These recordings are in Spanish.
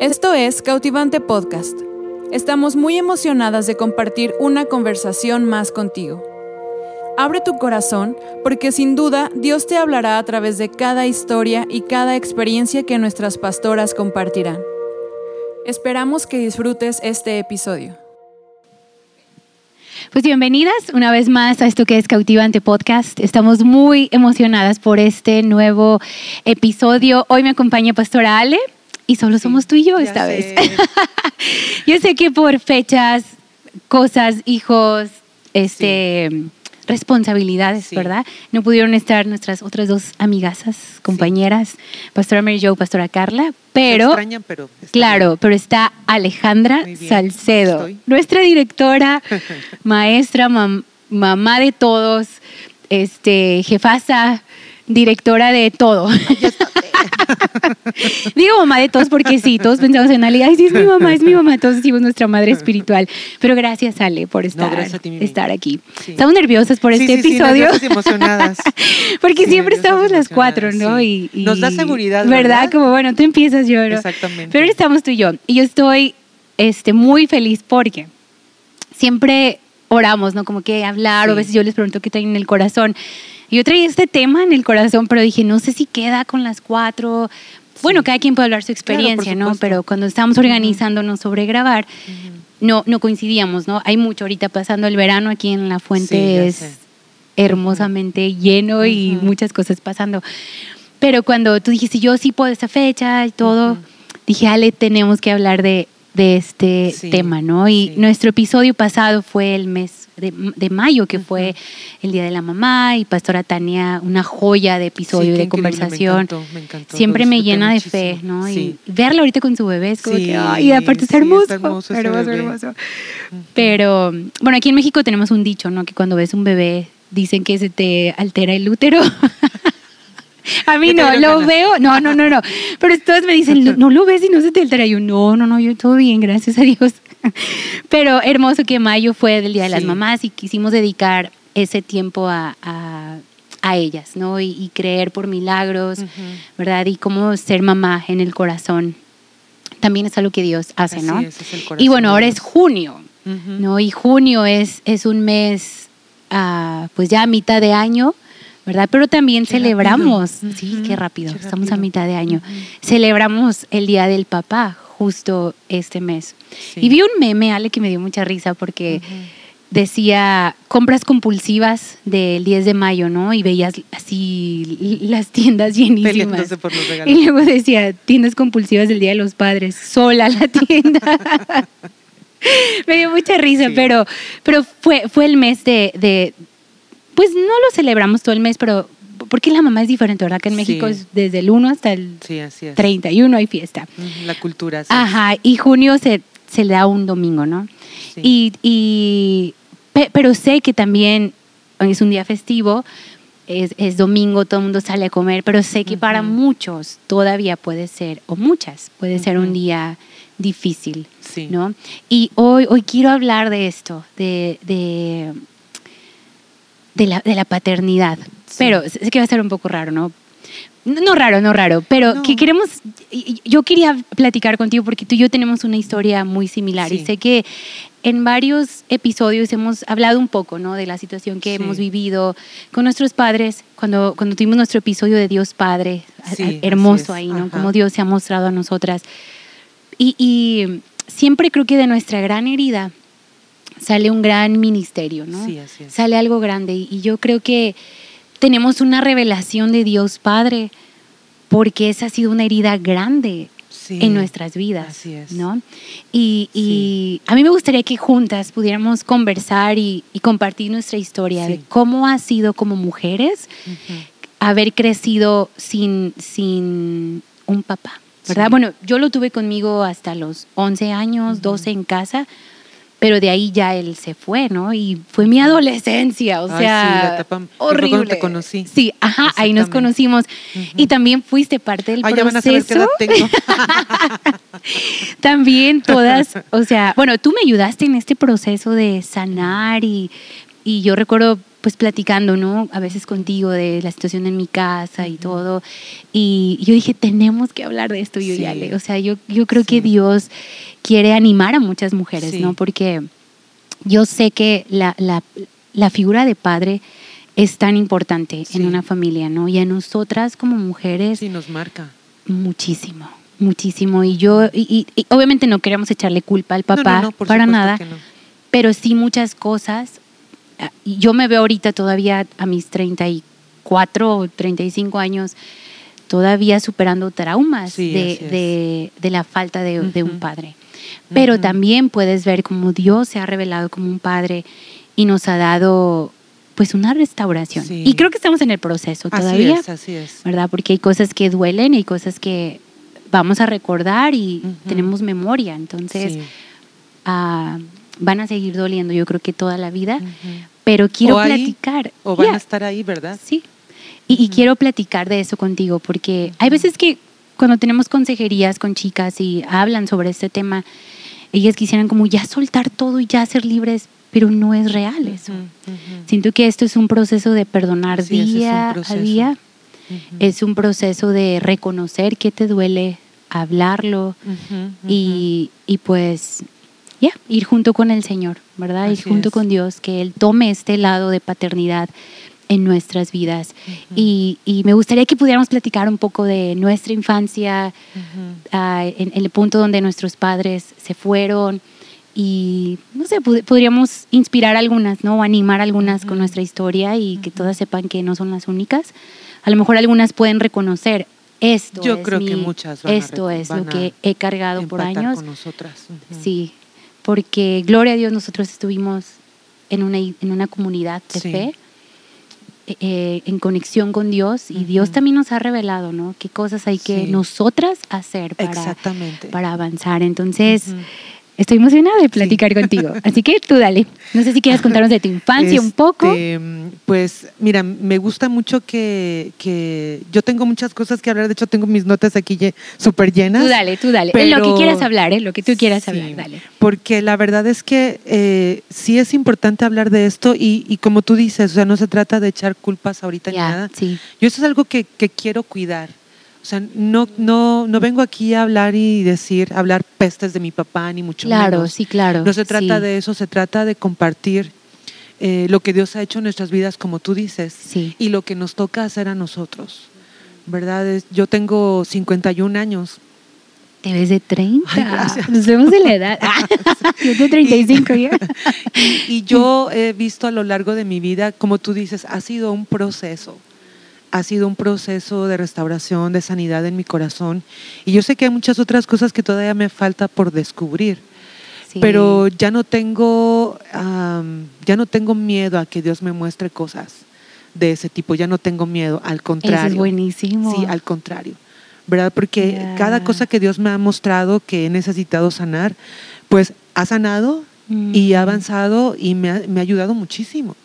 Esto es Cautivante Podcast. Estamos muy emocionadas de compartir una conversación más contigo. Abre tu corazón porque sin duda Dios te hablará a través de cada historia y cada experiencia que nuestras pastoras compartirán. Esperamos que disfrutes este episodio. Pues bienvenidas una vez más a esto que es Cautivante Podcast. Estamos muy emocionadas por este nuevo episodio. Hoy me acompaña Pastora Ale y solo somos tú y yo esta vez. yo sé que por fechas, cosas, hijos, este, responsabilidades, ¿verdad? No pudieron estar nuestras otras dos amigasas, compañeras, Pastora Mary Jo, Pastora Carla, pero, pero claro, pero está Alejandra Salcedo, nuestra directora, maestra, mamá de todos, este, jefasa, directora de todo. Digo mamá de todos porque sí, todos pensamos en Ale, ay, sí es mi mamá, es mi mamá, todos decimos nuestra madre espiritual. Pero gracias Ale por estar, estar aquí. Estamos nerviosas por este episodio. Sí, emocionadas. porque siempre estamos las cuatro, ¿no? Y, Nos da seguridad. ¿verdad? Como bueno, tú empiezas yo. Exactamente. Pero estamos tú y yo. Y yo estoy este, muy feliz porque siempre oramos, ¿no? Como que hablar, o a veces yo les pregunto qué traen en el corazón. Yo traía este tema en el corazón, pero dije, no sé si queda con las cuatro. Bueno, cada quien puede hablar su experiencia, ¿no? Pero cuando estábamos organizándonos sobre grabar, no, no coincidíamos, ¿no? Hay mucho ahorita pasando el verano aquí en La Fuente, es hermosamente lleno y muchas cosas pasando. Pero cuando tú dijiste, yo sí puedo esta fecha y todo, dije, Ale, tenemos que hablar de, de este tema, ¿no? Y nuestro episodio pasado fue el mes de, mayo, que fue el Día de la Mamá, y Pastora Tania, una joya de episodio, de conversación. Me encantó, Siempre me llena de fe, ¿no? Y verla ahorita con su bebé es como que, ay, aparte es hermoso, hermoso, hermoso, hermoso. Pero, bueno, aquí en México tenemos un dicho, ¿no? Que cuando ves un bebé dicen que se te altera el útero. A mí no, lo veo, no, no, no, no. Pero todos me dicen, no, lo ves y no se te altera. Yo, no, no, no, yo todo bien, gracias a Dios. Pero hermoso que mayo fue el Día de las Mamás y quisimos dedicar ese tiempo a, a, ellas, ¿no? Y, creer por milagros, ¿verdad? Y cómo ser mamá en el corazón. También es algo que Dios hace, ¿no? y bueno, ahora es junio, ¿no? Y junio es, es un mes, uh, pues ya a mitad de año, ¿verdad? Pero también celebramos, sí, qué rápido, estamos a mitad de año. Celebramos el Día del Papá justo este mes. Y vi un meme, Ale, que me dio mucha risa porque decía compras compulsivas del 10 de mayo, ¿no? Y veías así las tiendas llenísimas. Y luego decía tiendas compulsivas del Día de los Padres, sola la tienda. me dio mucha risa, pero, pero fue, fue el mes de, de, pues no lo celebramos todo el mes, pero porque la mamá es diferente, ¿verdad? Que en México es desde el 1 hasta el 31 hay fiesta. La cultura. Ajá, y junio se, se le da un domingo, ¿no? Y, y, pero sé que también es un día festivo, es, es, domingo, todo el mundo sale a comer, pero sé que para muchos todavía puede ser, o muchas, puede ser un día difícil, ¿no? Y hoy, hoy quiero hablar de esto, de, de, de, la, de la paternidad, pero sé que va a ser un poco raro, ¿no? No raro, no raro, pero que queremos, yo quería platicar contigo porque tú y yo tenemos una historia muy similar y sé que en varios episodios hemos hablado un poco, ¿no? De la situación que hemos vivido con nuestros padres, cuando, cuando tuvimos nuestro episodio de Dios Padre, hermoso ahí, ¿no? Como Dios se ha mostrado a nosotras. Y, y siempre creo que de nuestra gran herida sale un gran ministerio, ¿no? Sí, así es. Sale algo grande y yo creo que tenemos una revelación de Dios Padre, porque esa ha sido una herida grande en nuestras vidas. Así es. ¿no? Y, a mí me gustaría que juntas pudiéramos conversar y, compartir nuestra historia de cómo ha sido como mujeres haber crecido sin, sin un papá. ¿verdad? Bueno, yo lo tuve conmigo hasta los 11 años, 12 en casa, pero de ahí ya él se fue, ¿no? Y fue mi adolescencia, o sea, sí, horrible. te conocí. Sí, ajá, ahí nos conocimos. Y también fuiste parte del proceso. Ya van a saber qué edad tengo. también todas, o sea, bueno, tú me ayudaste en este proceso de sanar y, y yo recuerdo pues platicando, ¿no? A veces contigo de la situación en mi casa y todo. Y yo dije, tenemos que hablar de esto, yo ya le. O sea, yo, yo creo que Dios quiere animar a muchas mujeres, ¿no? Porque yo sé que la, la, la, figura de padre es tan importante en una familia, ¿no? Y a nosotras como mujeres... Sí, nos marca. Muchísimo, muchísimo. Y yo, y, obviamente no queremos echarle culpa al papá, para nada, pero sí muchas cosas. Yo me veo ahorita todavía a mis 34 o 35 años, todavía superando traumas de, de, la falta de, de un padre. Pero también puedes ver cómo Dios se ha revelado como un padre y nos ha dado pues una restauración. Y creo que estamos en el proceso todavía. Así es, así es. ¿Verdad? Porque hay cosas que duelen, hay cosas que vamos a recordar y tenemos memoria. Entonces, ah, van a seguir doliendo, yo creo que toda la vida. Pero quiero platicar. o van a estar ahí, ¿verdad? Sí. y, quiero platicar de eso contigo, porque hay veces que cuando tenemos consejerías con chicas y hablan sobre este tema, ellas quisieran como ya soltar todo y ya ser libres, pero no es real eso. Siento que esto es un proceso de perdonar día a día, es un proceso de reconocer qué te duele, hablarlo y, pues ya, ir junto con el Señor, ¿verdad? ir junto con Dios, que Él tome este lado de paternidad en nuestras vidas. y, me gustaría que pudiéramos platicar un poco de nuestra infancia, ah, en, el punto donde nuestros padres se fueron y, no sé, podríamos inspirar algunas, ¿no? O animar algunas con nuestra historia y que todas sepan que no son las únicas. A lo mejor algunas pueden reconocer esto. Yo creo que muchas Esto es lo que he cargado por años. Con nosotras. Sí, porque gloria a Dios nosotros estuvimos en una, en una comunidad de fe eh, en conexión con Dios y Dios también nos ha revelado, ¿no? Qué cosas hay que nosotras hacer para, para avanzar. Entonces, Estoy emocionada de platicar contigo. Así que tú dale. No sé si quieres contarnos de tu infancia un poco. Este, pues mira, me gusta mucho que, que, yo tengo muchas cosas que hablar. De hecho, tengo mis notas aquí súper llenas. Tú dale, tú dale. lo que quieras hablar, ¿eh? lo que tú quieras hablar, dale. Porque la verdad es que eh, sí es importante hablar de esto y, y, como tú dices, o sea, no se trata de echar culpas ahorita ni nada. Sí. Yo eso es algo que, que quiero cuidar. O sea, no, no, no vengo aquí a hablar y decir, hablar pestes de mi papá, ni mucho menos. Claro, sí, claro. No se trata de eso, se trata de compartir eh, lo que Dios ha hecho en nuestras vidas, como tú dices, y lo que nos toca hacer a nosotros. ¿Verdad? Yo tengo 51 años. Te ves de 30. Nos vemos de la edad. yo de 35 ya. y yo he visto a lo largo de mi vida, como tú dices, ha sido un proceso ha sido un proceso de restauración, de sanidad en mi corazón. Y yo sé que hay muchas otras cosas que todavía me falta por descubrir. Pero ya no tengo, ya no tengo miedo a que Dios me muestre cosas de ese tipo. Ya no tengo miedo, al contrario. Eso es buenísimo. Sí, al contrario. ¿Verdad? Porque cada cosa que Dios me ha mostrado que he necesitado sanar, pues ha sanado y ha mm. avanzado y me ha, me ha ayudado muchísimo.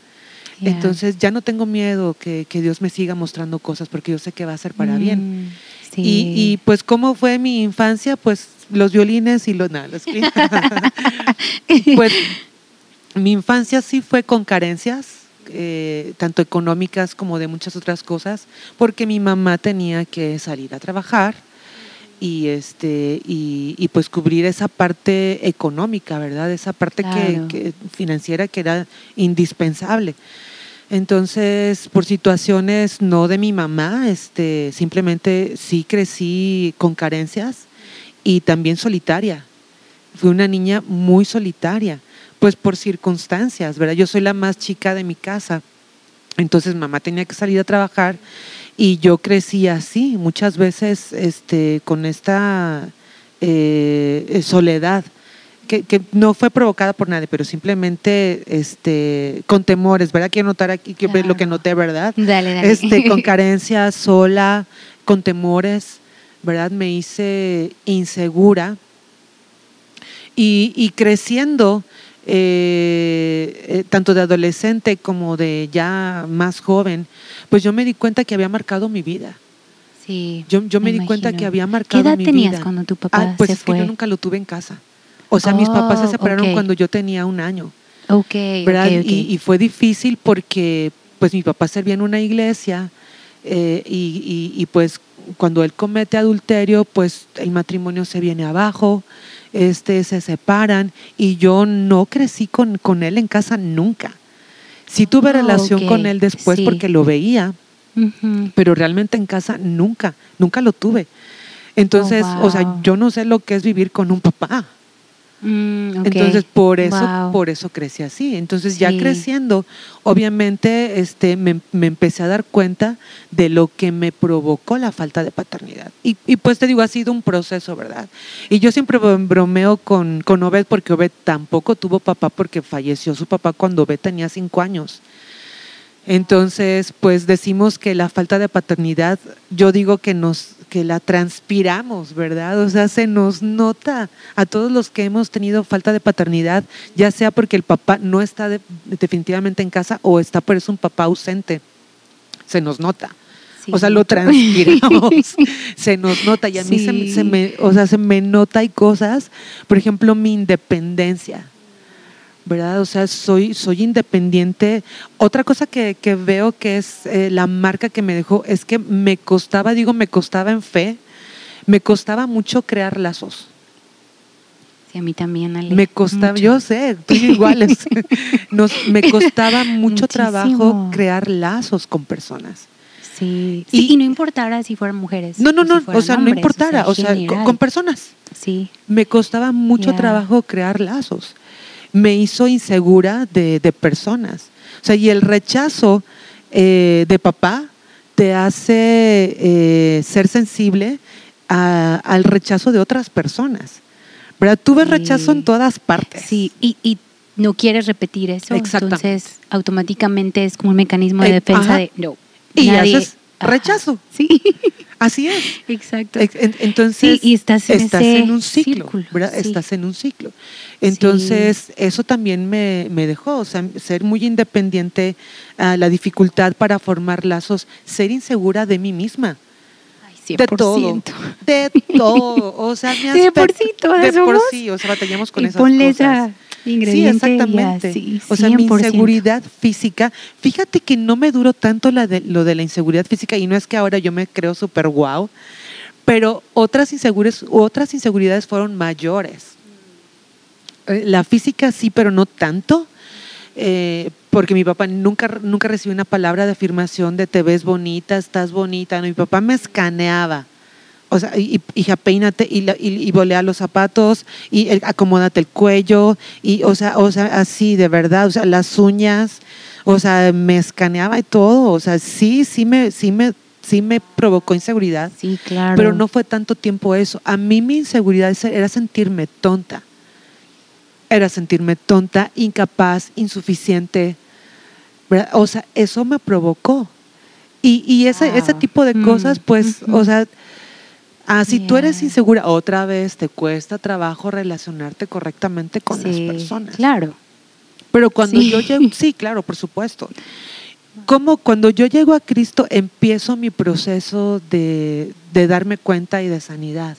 Entonces ya no tengo miedo que, Dios me siga mostrando cosas porque yo sé que va a ser para bien. Mm, y, pues cómo fue mi infancia, pues los violines y los nada, pues mi infancia sí fue con carencias, eh, tanto económicas como de muchas otras cosas, porque mi mamá tenía que salir a trabajar y este y, pues cubrir esa parte económica, ¿verdad? Esa parte que, financiera que era indispensable. Entonces, por situaciones no de mi mamá, este, simplemente sí crecí con carencias y también solitaria. Fui una niña muy solitaria, pues por circunstancias, ¿verdad? Yo soy la más chica de mi casa. Entonces mamá tenía que salir a trabajar y yo crecí así, muchas veces este, con esta eh, soledad que, no fue provocada por nadie, pero simplemente este, con temores, ¿verdad? Quiero notar aquí que lo que noté, ¿verdad? Dale, dale. Este, con carencias, sola, con temores, ¿verdad? Me hice insegura. Y, creciendo, eh, eh, tanto de adolescente como de ya más joven, pues yo me di cuenta que había marcado mi vida. Sí. Yo, yo me, di cuenta que había marcado mi vida. ¿Qué edad tenías cuando tu papá ah, pues se es que yo nunca lo tuve en casa. O sea, mis papás se oh, separaron cuando yo tenía un año. Ok, Y, fue difícil porque pues mi papá servía en una iglesia eh, y, y, pues cuando él comete adulterio, pues el matrimonio se viene abajo, este, se separan y yo no crecí con, con él en casa nunca. Sí tuve ah, relación con él después porque lo veía, pero realmente en casa nunca, nunca lo tuve. Entonces, oh, o sea, yo no sé lo que es vivir con un papá. Mm, Entonces, por eso, por eso crecí así. Entonces, ya creciendo, obviamente, este, me, empecé a dar cuenta de lo que me provocó la falta de paternidad. Y, pues te digo, ha sido un proceso, ¿verdad? Y yo siempre bromeo con, con Obed porque Obed tampoco tuvo papá porque falleció su papá cuando Obed tenía cinco años. Entonces, pues decimos que la falta de paternidad, yo digo que nos que la transpiramos, ¿verdad? O sea, se nos nota a todos los que hemos tenido falta de paternidad, ya sea porque el papá no está definitivamente en casa o está por eso un papá ausente. Se nos nota. o sea, lo transpiramos, se nos nota y a mí se, me, o sea, se me nota hay cosas, por ejemplo, mi independencia. ¿Verdad? O sea, soy, soy independiente. Otra cosa que, veo que es eh, la marca que me dejó es que me costaba, digo, me costaba en fe, me costaba mucho crear lazos. Sí, a mí también, Ale. Me costaba, yo sé, tú iguales. Nos, me costaba mucho trabajo crear lazos con personas. Sí. Y, no importara si fueran mujeres. No, no, no, o sea, no importara, o sea, con, personas. Sí. Me costaba mucho trabajo crear lazos me hizo insegura de, personas. O sea, y el rechazo eh, de papá te hace eh, ser sensible al rechazo de otras personas. ¿Verdad? Tú ves rechazo en todas partes. Sí, y, no quieres repetir eso. Entonces, automáticamente es como un mecanismo de eh, defensa de no. Y haces rechazo. Sí. Así es. Exacto. Entonces, y estás en, un ciclo, ¿verdad? Estás en un ciclo. Entonces, eso también me, dejó, o sea, ser muy independiente, uh, la dificultad para formar lazos, ser insegura de mí misma. Ay, 100%. De todo. De todo. O sea, mi de por sí, todas De por sí, o sea, batallamos con y esas cosas. Sí, exactamente. o sea, mi inseguridad física, fíjate que no me duró tanto la de, lo de la inseguridad física y no es que ahora yo me creo súper guau, pero otras, inseguridades, otras inseguridades fueron mayores. Eh, la física sí, pero no tanto. Eh, porque mi papá nunca, nunca recibió una palabra de afirmación de te ves bonita, estás bonita. mi papá me escaneaba o sea, y, hija, peínate y, y, volea los zapatos y acomódate el cuello y, o sea, o sea, así de verdad, o sea, las uñas, o sea, me escaneaba y todo, o sea, sí, sí me, sí me, sí me provocó inseguridad. Sí, claro. Pero no fue tanto tiempo eso. A mí mi inseguridad era sentirme tonta. Era sentirme tonta, incapaz, insuficiente. O sea, eso me provocó. Y, y ese, ese tipo de cosas, pues, o sea, Ah, si tú eres insegura, otra vez te cuesta trabajo relacionarte correctamente con las personas. Claro. Pero cuando yo llego, sí, claro, por supuesto. Como cuando yo llego a Cristo empiezo mi proceso de, darme cuenta y de sanidad.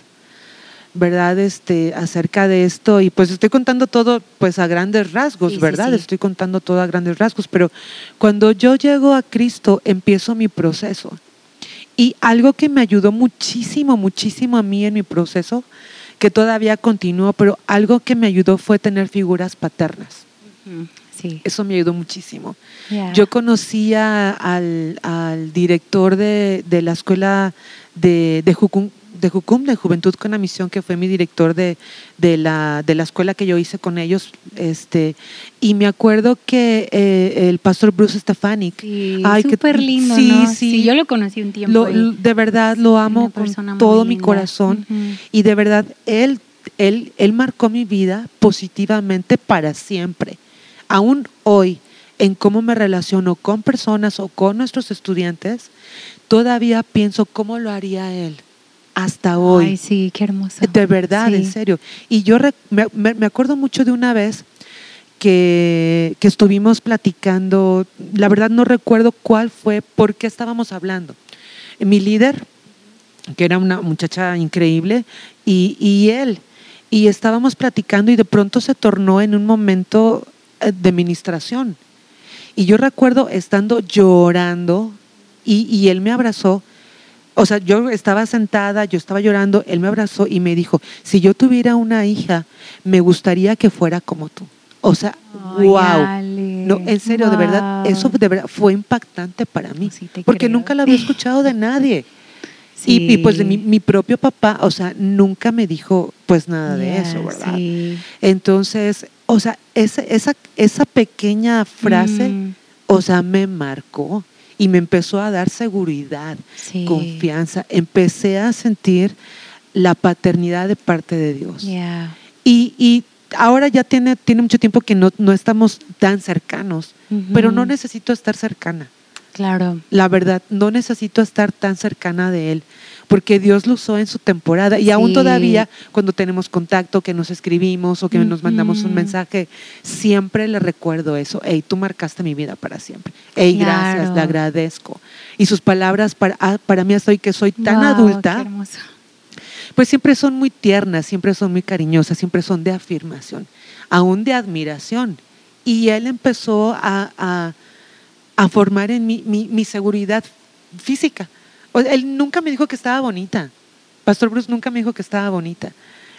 ¿Verdad? Este, acerca de esto. Y pues estoy contando todo pues a grandes rasgos, ¿verdad? estoy contando todo a grandes rasgos. Pero cuando yo llego a Cristo empiezo mi proceso. Y algo que me ayudó muchísimo, muchísimo a mí en mi proceso, que todavía continúa, pero algo que me ayudó fue tener figuras paternas. Sí. Eso me ayudó muchísimo. Yo conocía al, al director de, de, la escuela de, de Jucum, de Jucum, de Juventud con la Misión, que fue mi director de, de, la, de la escuela que yo hice con ellos. Este, y me acuerdo que eh, el pastor Bruce Stefanik. Sí, súper lindo, sí, ¿no? Sí, yo lo conocí un tiempo. de verdad lo amo con todo mi corazón. Y de verdad, él, él, él marcó mi vida positivamente para siempre. Aún hoy, en cómo me relaciono con personas o con nuestros estudiantes, todavía pienso cómo lo haría él hasta hoy. Ay, sí, qué hermoso. De verdad, en serio. Y yo me, acuerdo mucho de una vez que, que, estuvimos platicando, la verdad no recuerdo cuál fue, por qué estábamos hablando. Mi líder, que era una muchacha increíble, y, y él, y estábamos platicando y de pronto se tornó en un momento eh, de ministración. Y yo recuerdo estando llorando y, y él me abrazó. O sea, yo estaba sentada, yo estaba llorando, él me abrazó y me dijo, si yo tuviera una hija, me gustaría que fuera como tú. O sea, wow. No, en serio, de verdad, eso de verdad fue impactante para mí, porque nunca lo había escuchado de nadie. Y, pues de mi, propio papá, o sea, nunca me dijo pues nada de eso, ¿verdad? Entonces, o sea, esa, esa, esa pequeña frase, mm. o sea, me marcó y me empezó a dar seguridad, confianza. Empecé a sentir la paternidad de parte de Dios. Y, y, ahora ya tiene, tiene mucho tiempo que no, no estamos tan cercanos, pero no necesito estar cercana. Claro. La verdad, no necesito estar tan cercana de Él, porque Dios lo usó en su temporada y aún todavía cuando tenemos contacto, que nos escribimos o que nos mandamos un mensaje, siempre le recuerdo eso. Hey, tú marcaste mi vida para siempre. Hey, gracias, le agradezco. Y sus palabras para, ah, para mí hasta hoy que soy tan adulta, pues siempre son muy tiernas, siempre son muy cariñosas, siempre son de afirmación, aún de admiración. Y Él empezó a a formar en mí mi, seguridad física. Él nunca me dijo que estaba bonita. Pastor Bruce nunca me dijo que estaba bonita.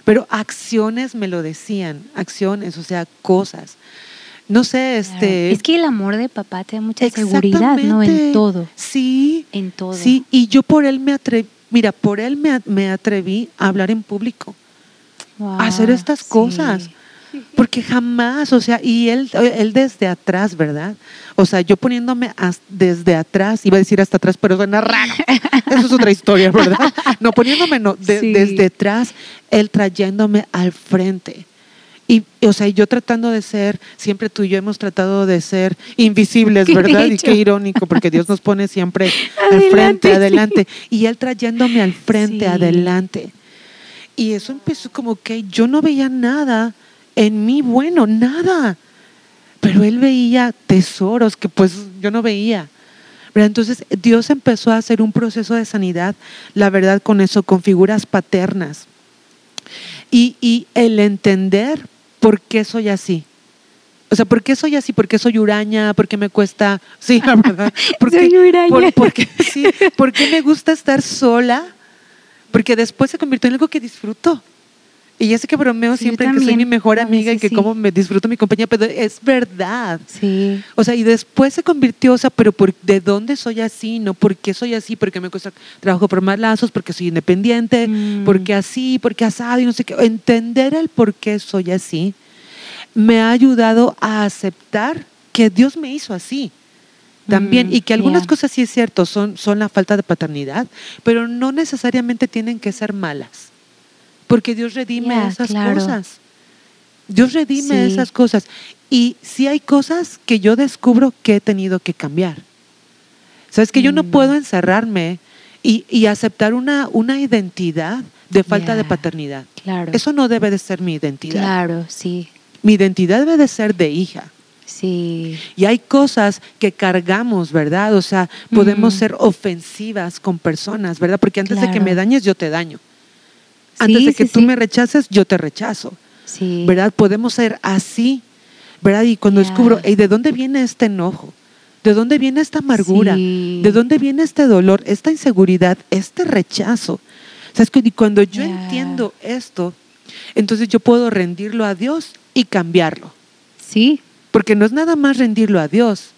Pero acciones me lo decían, acciones, o sea, cosas. No sé, este. Es que el amor de papá te da mucha seguridad, ¿no? En todo. Sí. En todo. Sí, y yo por él me atreví, mira, por él me, atreví a hablar en público, a hacer estas cosas. Porque jamás, o sea, y él, él desde atrás, ¿verdad? O sea, yo poniéndome desde atrás, iba a decir hasta atrás, pero suena raro. Eso es otra historia, ¿verdad? No, poniéndome no, desde atrás, él trayéndome al frente. Y, o sea, yo tratando de ser, siempre tú y yo hemos tratado de ser invisibles, ¿verdad? Y qué irónico, porque Dios nos pone siempre al frente, adelante. Y Él trayéndome al frente, adelante. Y eso empezó como que yo no veía nada en mí bueno, nada. Pero él veía tesoros que pues yo no veía. Entonces Dios empezó a hacer un proceso de sanidad, la verdad, con eso, con figuras paternas. Y, y el entender por qué soy así. O sea, ¿por qué soy así? ¿Por qué soy uraña? ¿Por qué me cuesta? Sí, la verdad. ¿Por soy uraña. Por, sí, ¿Por qué me gusta estar sola? Porque después se convirtió en algo que disfruto. Y ya sé que bromeo siempre que soy mi mejor amiga y que como me disfruto mi compañía, pero es verdad. Sí. O sea, y después se convirtió, o sea, pero por, ¿de dónde soy así? ¿No? ¿Por qué soy así? Porque me cuesta trabajo por más lazos, porque soy independiente, mm. porque así, porque asado y no sé qué. Entender el por qué soy así me ha ayudado a aceptar que Dios me hizo así también, mm, y que algunas cosas sí es cierto, son, son la falta de paternidad, pero no necesariamente tienen que ser malas. Porque Dios redime esas cosas. Dios redime esas cosas. Y si hay cosas que yo descubro que he tenido que cambiar. Sabes que yo no mm. puedo encerrarme y, aceptar una, una identidad de falta de paternidad. Claro. Eso no debe de ser mi identidad. Claro, sí. Mi identidad debe de ser de hija. Sí. Y hay cosas que cargamos, ¿verdad? O sea, podemos mm. ser ofensivas con personas, ¿verdad? Porque antes de que me dañes, yo te daño. Antes de que tú me rechaces, yo te rechazo. Sí. ¿Verdad? Podemos ser así, ¿verdad? Y cuando descubro, ¿de dónde viene este enojo? ¿De dónde viene esta amargura? ¿De dónde viene este dolor, esta inseguridad, este rechazo? ¿Sabes? Y cuando yo entiendo esto, entonces yo puedo rendirlo a Dios y cambiarlo. Sí. Porque no es nada más rendirlo a Dios,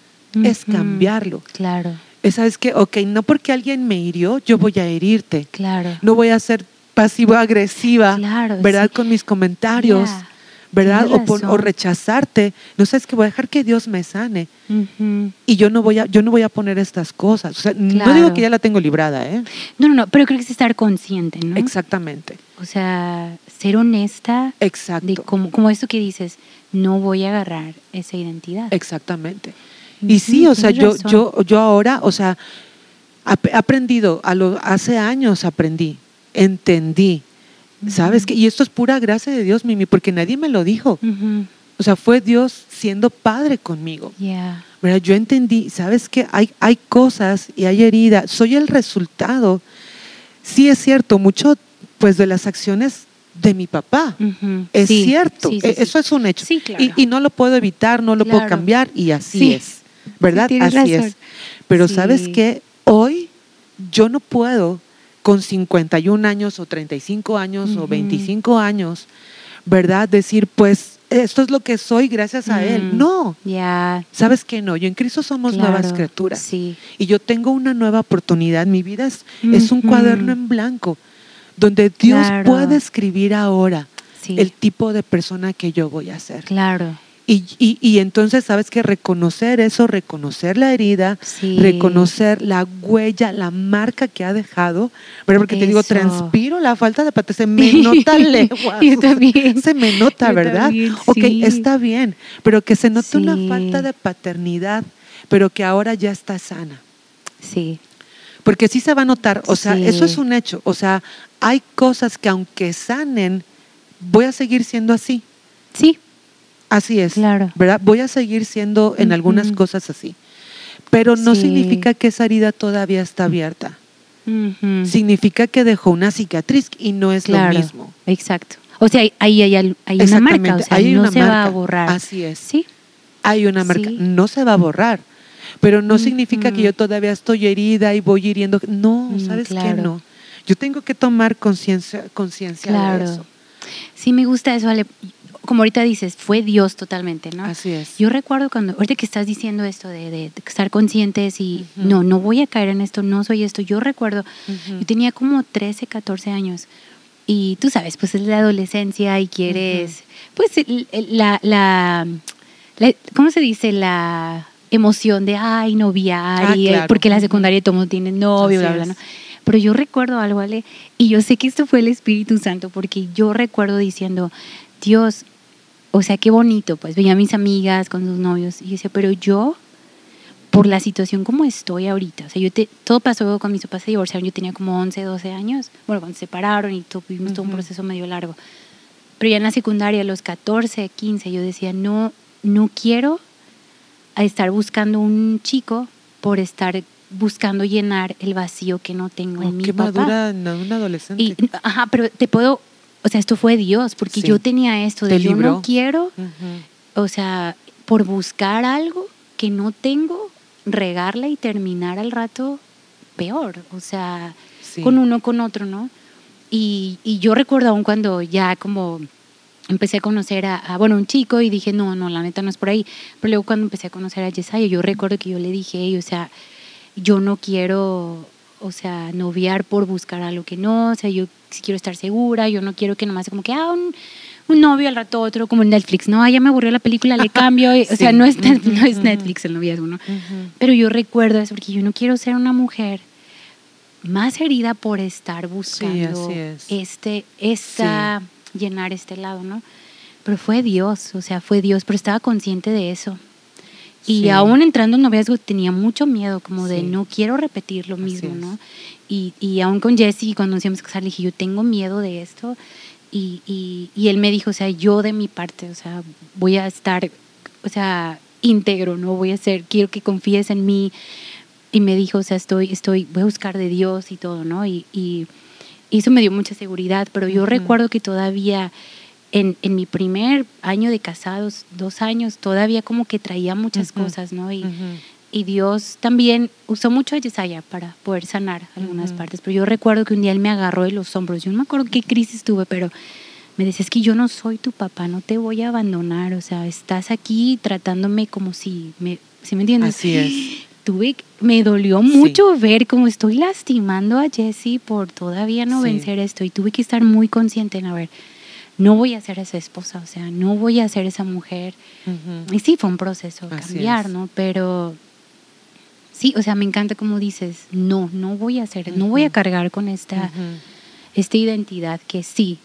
es cambiarlo. Claro. ¿Sabes qué? Ok, no porque alguien me hirió, yo voy a herirte. Claro. No voy a ser pasivo-agresiva, ¿verdad? Con mis comentarios, ¿verdad? O, rechazarte. No sabes que voy a dejar que Dios me sane. Y yo no, voy a, yo no voy a poner estas cosas. O sea, no digo que ya la tengo librada, ¿eh? No, no, no, pero creo que es estar consciente, ¿no? Exactamente. O sea, ser honesta. Exacto. como, como esto que dices, no voy a agarrar esa identidad. Exactamente. Y sí, o sea, yo, yo, yo ahora, o sea, he aprendido, a lo, hace años aprendí entendí. ¿Sabes qué? Y esto es pura gracia de Dios, Mimi, porque nadie me lo dijo. O sea, fue Dios siendo padre conmigo. Yo entendí, ¿sabes qué? Hay, hay cosas y hay heridas. Soy el resultado. Sí es cierto, mucho pues de las acciones de mi papá. Es cierto, e, eso es un hecho. Y, no lo puedo evitar, no lo puedo cambiar y así es. ¿Verdad? así es. Pero sabes que hoy yo no puedo con 51 años o 35 años o 25 años, ¿verdad? Decir, pues esto es lo que soy gracias a Él. No. Ya. ¿Sabes qué no? Yo en Cristo somos nuevas criaturas. Sí. Y yo tengo una nueva oportunidad. Mi vida es, es un cuaderno en blanco donde Dios puede escribir ahora el tipo de persona que yo voy a ser. Claro. Y, y, y, entonces, ¿sabes que Reconocer eso, reconocer la herida, reconocer la huella, la marca que ha dejado, pero porque te digo, transpiro la falta de pata, se me nota lejos. Se me nota, ¿verdad? ok, está bien, pero que se note una falta de paternidad, pero que ahora ya está sana. Sí. Porque sí se va a notar, o sea, eso es un hecho, o sea, hay cosas que aunque sanen, voy a seguir siendo así. Sí. Así es. Claro. ¿Verdad? Voy a seguir siendo en algunas cosas así. Pero no significa que esa herida todavía está abierta. Significa que dejó una cicatriz y no es lo mismo. Exacto. O sea, ahí hay, hay, una marca, o sea, no se va a borrar. Así es. Sí. Hay una marca, no se va a borrar. Pero no significa que yo todavía estoy herida y voy hiriendo. No, mm, ¿sabes qué? No. Yo tengo que tomar conciencia conciencia de eso. Sí, me gusta eso, Ale como ahorita dices, fue Dios totalmente, ¿no? Así es. Yo recuerdo cuando, ahorita que estás diciendo esto de, estar conscientes y no, no voy a caer en esto, no soy esto, yo recuerdo, yo tenía como 13, 14 años y tú sabes, pues es la adolescencia y quieres, pues la, la, ¿cómo se dice? La emoción de, ay, noviar, ah, y, porque la secundaria todo mundo tiene novio, bla, bla, ¿no? Pero yo recuerdo algo, Ale, y yo sé que esto fue el Espíritu Santo, porque yo recuerdo diciendo, Dios, o sea, qué bonito, pues veía a mis amigas con sus novios y decía, pero yo, por la situación como estoy ahorita, o sea, yo te, todo pasó con mis papás se divorciaron, yo tenía como 11, 12 años, bueno, cuando se separaron y tuvimos todo un proceso medio largo, pero ya en la secundaria, a los 14, 15, yo decía, no, no quiero estar buscando un chico por estar buscando llenar el vacío que no tengo en oh, mi qué madura una adolescente. ajá, pero te puedo o sea, esto fue Dios, porque yo tenía esto de yo no quiero, o sea, por buscar algo que no tengo, regarla y terminar al rato peor, o sea, con uno, con otro, ¿no? Y, y, yo recuerdo aún cuando ya como empecé a conocer a, bueno, un chico y dije, no, no, la neta no es por ahí. Pero luego cuando empecé a conocer a Yesaya, yo recuerdo que yo le dije, o sea, yo no quiero, o sea, noviar por buscar algo que no, o sea, yo si quiero estar segura, yo no quiero que nomás sea como que, ah, un, un, novio al rato otro, como en Netflix, no, ah, ya me aburrió la película, le cambio, o sea, no es, no es Netflix el noviazgo, ¿no? Pero yo recuerdo eso, porque yo no quiero ser una mujer más herida por estar buscando este, esta, llenar este lado, ¿no? Pero fue Dios, o sea, fue Dios, pero estaba consciente de eso. Y aún entrando en noviazgo tenía mucho miedo, como de no quiero repetir lo mismo, ¿no? Y, y aún con Jesse, cuando nos íbamos a casar, le dije, yo tengo miedo de esto. Y, y, y, él me dijo, o sea, yo de mi parte, o sea, voy a estar, o sea, íntegro, ¿no? Voy a ser, quiero que confíes en mí. Y me dijo, o sea, estoy, estoy, voy a buscar de Dios y todo, ¿no? Y, y eso me dio mucha seguridad, pero yo recuerdo que todavía en, en, mi primer año de casados, dos años, todavía como que traía muchas cosas, ¿no? Y, y, Dios también usó mucho a Yesaya para poder sanar algunas partes. Pero yo recuerdo que un día él me agarró de los hombros. Yo no me acuerdo qué crisis tuve, pero me decía, es que yo no soy tu papá, no te voy a abandonar. O sea, estás aquí tratándome como si me... ¿Sí me entiendes? Así es. Tuve, me dolió mucho ver cómo estoy lastimando a Jesse por todavía no vencer esto. Y tuve que estar muy consciente en, a ver, no voy a ser esa esposa, o sea, no voy a ser esa mujer. Y sí, fue un proceso cambiar, ¿no? Pero sí, o sea, me encanta como dices, no, no voy a hacer, no voy a cargar con esta, esta identidad que sí,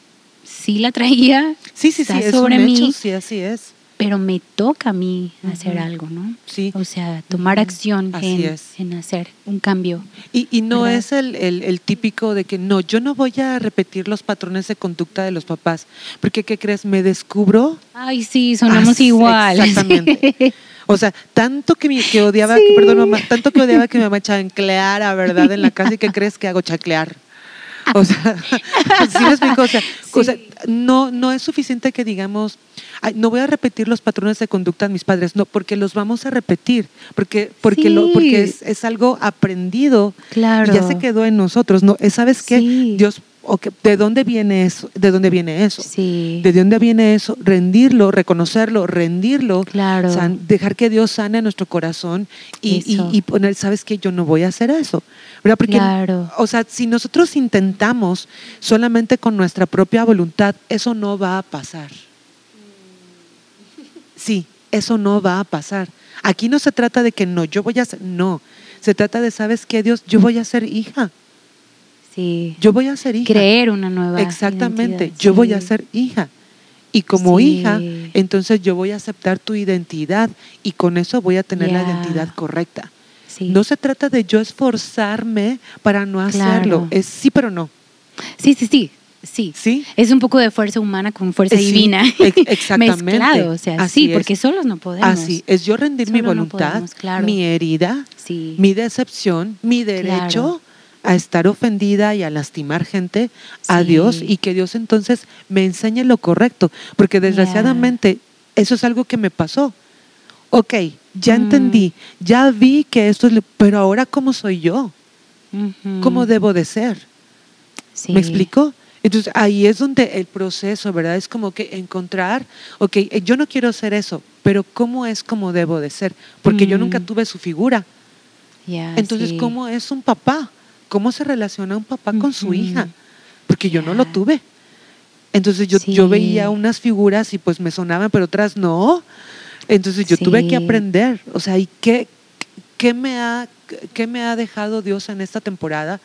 sí la traía. Sí, sí, sí, es sobre mí. sí, así es pero me toca a mí hacer algo, ¿no? Sí. O sea, tomar acción en, en, hacer un cambio. Y, y no es el, el, típico de que no, yo no voy a repetir los patrones de conducta de los papás, porque ¿qué crees? Me descubro. Ay, sí, sonamos igual. Exactamente. O sea, tanto que, me, que odiaba, que, perdón, mamá, tanto que odiaba que me mamá chancleara, ¿verdad? En la casa y ¿qué crees que hago chaclear. O sea, ¿sí me explico? O sea, no, no es suficiente que digamos, no voy a repetir los patrones de conducta de mis padres, no, porque los vamos a repetir, porque, porque, lo, porque es, es, algo aprendido claro. y ya se quedó en nosotros. No, ¿Sabes qué? Dios ¿De dónde viene eso? ¿De dónde viene eso? Sí. ¿De dónde viene eso? Rendirlo, reconocerlo, rendirlo. Claro. dejar que Dios sane nuestro corazón y, y, poner, ¿sabes qué? Yo no voy a hacer eso. ¿Verdad? Porque, claro. o sea, si nosotros intentamos solamente con nuestra propia voluntad, eso no va a pasar. Sí, eso no va a pasar. Aquí no se trata de que no, yo voy a ser, no. Se trata de, ¿sabes qué, Dios? Yo voy a ser hija. Sí. Yo voy a ser hija. Creer una nueva. Exactamente, yo voy a ser hija. Y como hija, entonces yo voy a aceptar tu identidad y con eso voy a tener la identidad correcta. No se trata de yo esforzarme para no hacerlo, es sí pero no. Sí, sí, sí. Sí. sí. Es un poco de fuerza humana con fuerza divina. exactamente. Mezclado, o sea, sí, porque solos no podemos. Así es yo rendir mi voluntad, mi herida, mi decepción, mi derecho a estar ofendida y a lastimar gente a Dios y que Dios entonces me enseñe lo correcto, porque desgraciadamente eso es algo que me pasó. Ok, ya mm. entendí, ya vi que esto es, pero ahora ¿cómo soy yo? ¿Cómo debo de ser? ¿Me explico? Entonces ahí es donde el proceso, ¿verdad? Es como que encontrar, ok, eh, yo no quiero hacer eso, pero ¿cómo es como debo de ser? Porque yo nunca mm. tuve su figura. Entonces, ¿cómo es un papá? ¿Cómo se relaciona un papá con su hija? Porque yo no lo tuve. Entonces yo, yo veía unas figuras y pues me sonaban, pero otras no. Entonces yo tuve que aprender. O sea, ¿y qué, qué, me ha, qué me ha dejado Dios en esta temporada?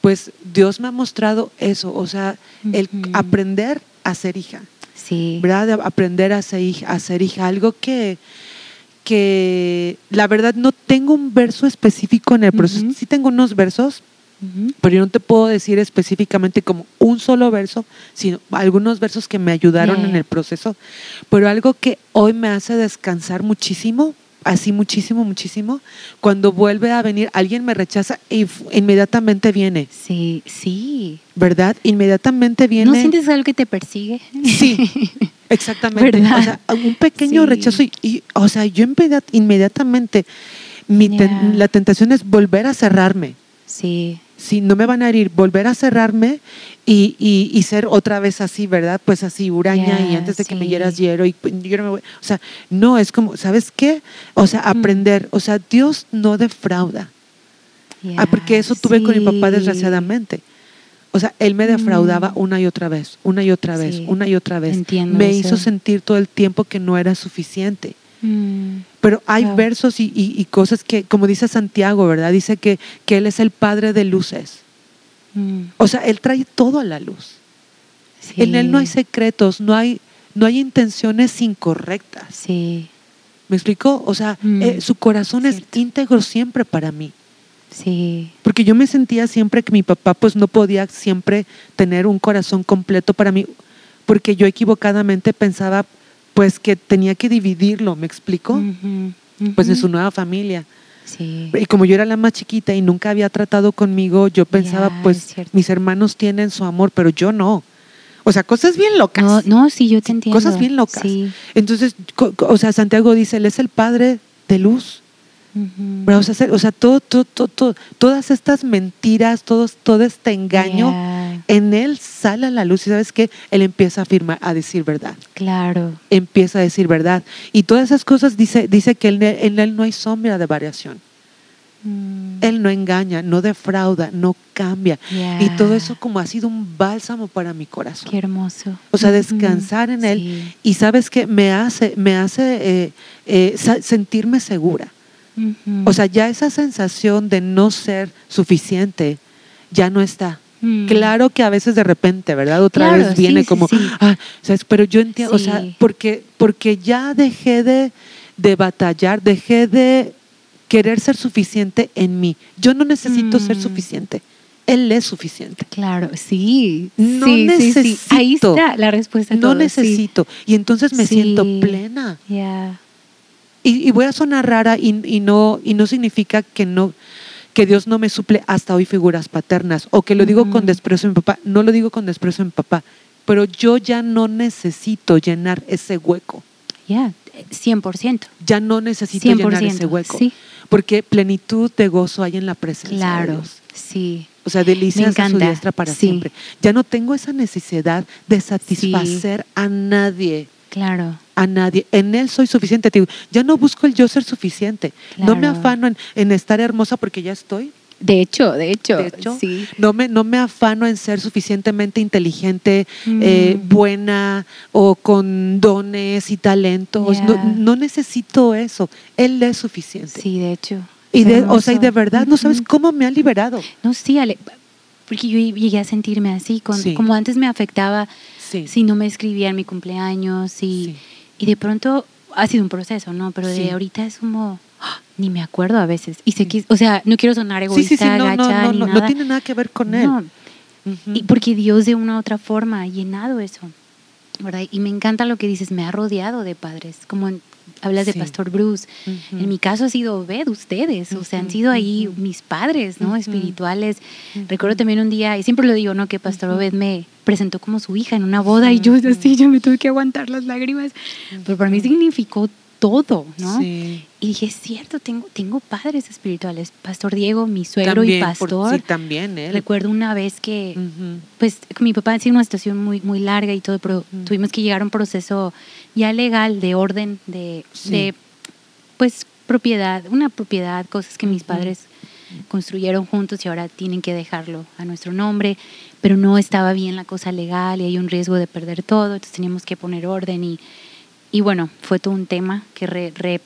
Pues Dios me ha mostrado eso, o sea, el aprender a ser hija. Sí. ¿Verdad? Aprender a ser hija, a ser hija. Algo que, que la verdad no tengo un verso específico en el proceso. Sí tengo unos versos, pero yo no te puedo decir específicamente como un solo verso, sino algunos versos que me ayudaron en el proceso, pero algo que hoy me hace descansar muchísimo, así muchísimo, muchísimo, cuando vuelve a venir, alguien me rechaza y inmediatamente viene. Sí, sí. ¿Verdad? Inmediatamente viene. ¿No sientes algo que te persigue? Sí, exactamente. O sea, un pequeño rechazo y, o sea, yo inmediatamente, mi la tentación es volver a cerrarme. Sí si no me van a herir, volver a cerrarme y, y, ser otra vez así, ¿verdad? Pues así, huraña y antes de que me hieras hiero y pues, yo no me voy. O sea, no, es como, ¿sabes qué? O sea, aprender, o sea, Dios no defrauda. ah, porque eso tuve con mi papá desgraciadamente. O sea, él me defraudaba mm. una y otra vez, una y otra vez, una y otra vez. me hizo sentir todo el tiempo que no era suficiente. Mm. Pero hay versos y, cosas que, como dice Santiago, ¿verdad? Dice que, que Él es el Padre de luces. Mm. O sea, Él trae todo a la luz. En Él no hay secretos, no hay, no hay intenciones incorrectas. Sí. ¿Me explicó? O sea, mm. eh, su corazón es íntegro siempre para mí. Sí. Porque yo me sentía siempre que mi papá pues no podía siempre tener un corazón completo para mí, porque yo equivocadamente pensaba pues que tenía que dividirlo, ¿me explico? Pues en su nueva familia. Sí. Y como yo era la más chiquita y nunca había tratado conmigo, yo pensaba, pues mis hermanos tienen su amor, pero yo no. O sea, cosas bien locas. No, no sí, yo te entiendo. Cosas bien locas. Entonces, o sea, Santiago dice, Él es el Padre de luz. o sea, todo, todo, todo, todas estas mentiras, todo, todo este engaño, en él sale la luz y sabes que él empieza a afirmar, a decir verdad. Claro. Empieza a decir verdad. Y todas esas cosas dice, dice que en él, no hay sombra de variación. Mm. Él no engaña, no defrauda, no cambia. Y todo eso como ha sido un bálsamo para mi corazón. Qué hermoso. O sea, descansar en Él. Y sabes que me hace, me hace eh, eh, sentirme segura. O sea, ya esa sensación de no ser suficiente ya no está. Mm. Claro que a veces de repente, ¿verdad? Otra vez viene como, Ah, pero yo entiendo, o sea, porque, porque ya dejé de, de, batallar, dejé de querer ser suficiente en mí. Yo no necesito ser mm. suficiente. Él es suficiente. Claro, sí. No necesito. Ahí está la respuesta. no necesito. Y entonces me siento plena. Ya. Y, voy a sonar rara y, y, no, y no significa que no, que Dios no me suple hasta hoy figuras paternas, o que lo digo con desprecio a mi papá, no lo digo con desprecio a mi papá, pero yo ya no necesito llenar ese hueco. Ya, 100%. Ya no necesito llenar ese hueco. Porque plenitud de gozo hay en la presencia de Dios. sí. O sea, delicias a su diestra para siempre. Ya no tengo esa necesidad de satisfacer a nadie. Claro. A nadie. En Él soy suficiente. Ya no busco el yo ser suficiente. No me afano en, estar hermosa porque ya estoy. De hecho, de hecho, sí. no, me, no me afano en ser suficientemente inteligente, eh, mm. buena o con dones y talentos. No, no, necesito eso. Él es suficiente. Sí, de hecho. Y de, o sea, y de verdad, no sabes cómo me ha liberado. No, sí, Ale, porque yo llegué a sentirme así, con, como antes me afectaba si no me escribía en mi cumpleaños y, y de pronto ha sido un proceso, ¿no? Pero de ahorita es como ¡ah! ni me acuerdo a veces. Y sé que, o sea, no quiero sonar egoísta, no, gacha, no, ni nada. No tiene nada que ver con él. Y porque Dios de una u otra forma ha llenado eso. ¿verdad? Y me encanta lo que dices, me ha rodeado de padres, como en, hablas de Pastor Bruce. En mi caso ha sido Obed, ustedes, o sea, han sido ahí mis padres, ¿no? Espirituales. Recuerdo también un día, y siempre lo digo, ¿no? Que Pastor Obed me presentó como su hija en una boda y yo así, yo me tuve que aguantar las lágrimas. Pero para mí significó todo, ¿no? Y dije, es cierto, tengo, tengo padres espirituales. Pastor Diego, mi suegro y pastor. sí, también él. Recuerdo una vez que, pues, mi papá ha sido una situación muy, muy larga y todo, pero tuvimos que llegar a un proceso ya legal de orden, de, de, pues, propiedad, una propiedad, cosas que mis padres construyeron juntos y ahora tienen que dejarlo a nuestro nombre, pero no estaba bien la cosa legal y hay un riesgo de perder todo, entonces teníamos que poner orden y y bueno, fue todo un tema que re,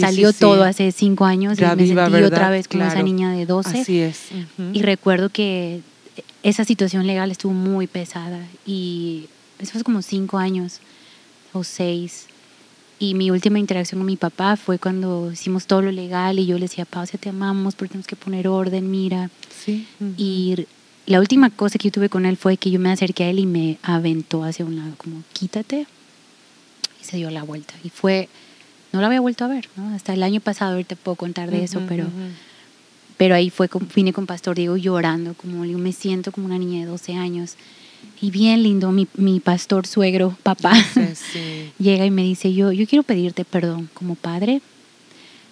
salió todo hace cinco años y me sentí otra vez como esa niña de 12. Así es. Y recuerdo que esa situación legal estuvo muy pesada y eso fue como cinco años o seis. Y mi última interacción con mi papá fue cuando hicimos todo lo legal y yo le decía, pausa, te amamos, porque tenemos que poner orden, mira. Sí. Y la última cosa que yo tuve con él fue que yo me acerqué a él y me aventó hacia un lado, como, quítate, se dio la vuelta. Y fue, no la había vuelto a ver, ¿no? Hasta el año pasado, ahorita puedo contar de eso, pero, pero ahí fue, vine con Pastor Diego llorando, como yo me siento como una niña de 12 años. Y bien lindo, mi, mi pastor suegro, papá, llega y me dice, yo, yo quiero pedirte perdón como padre.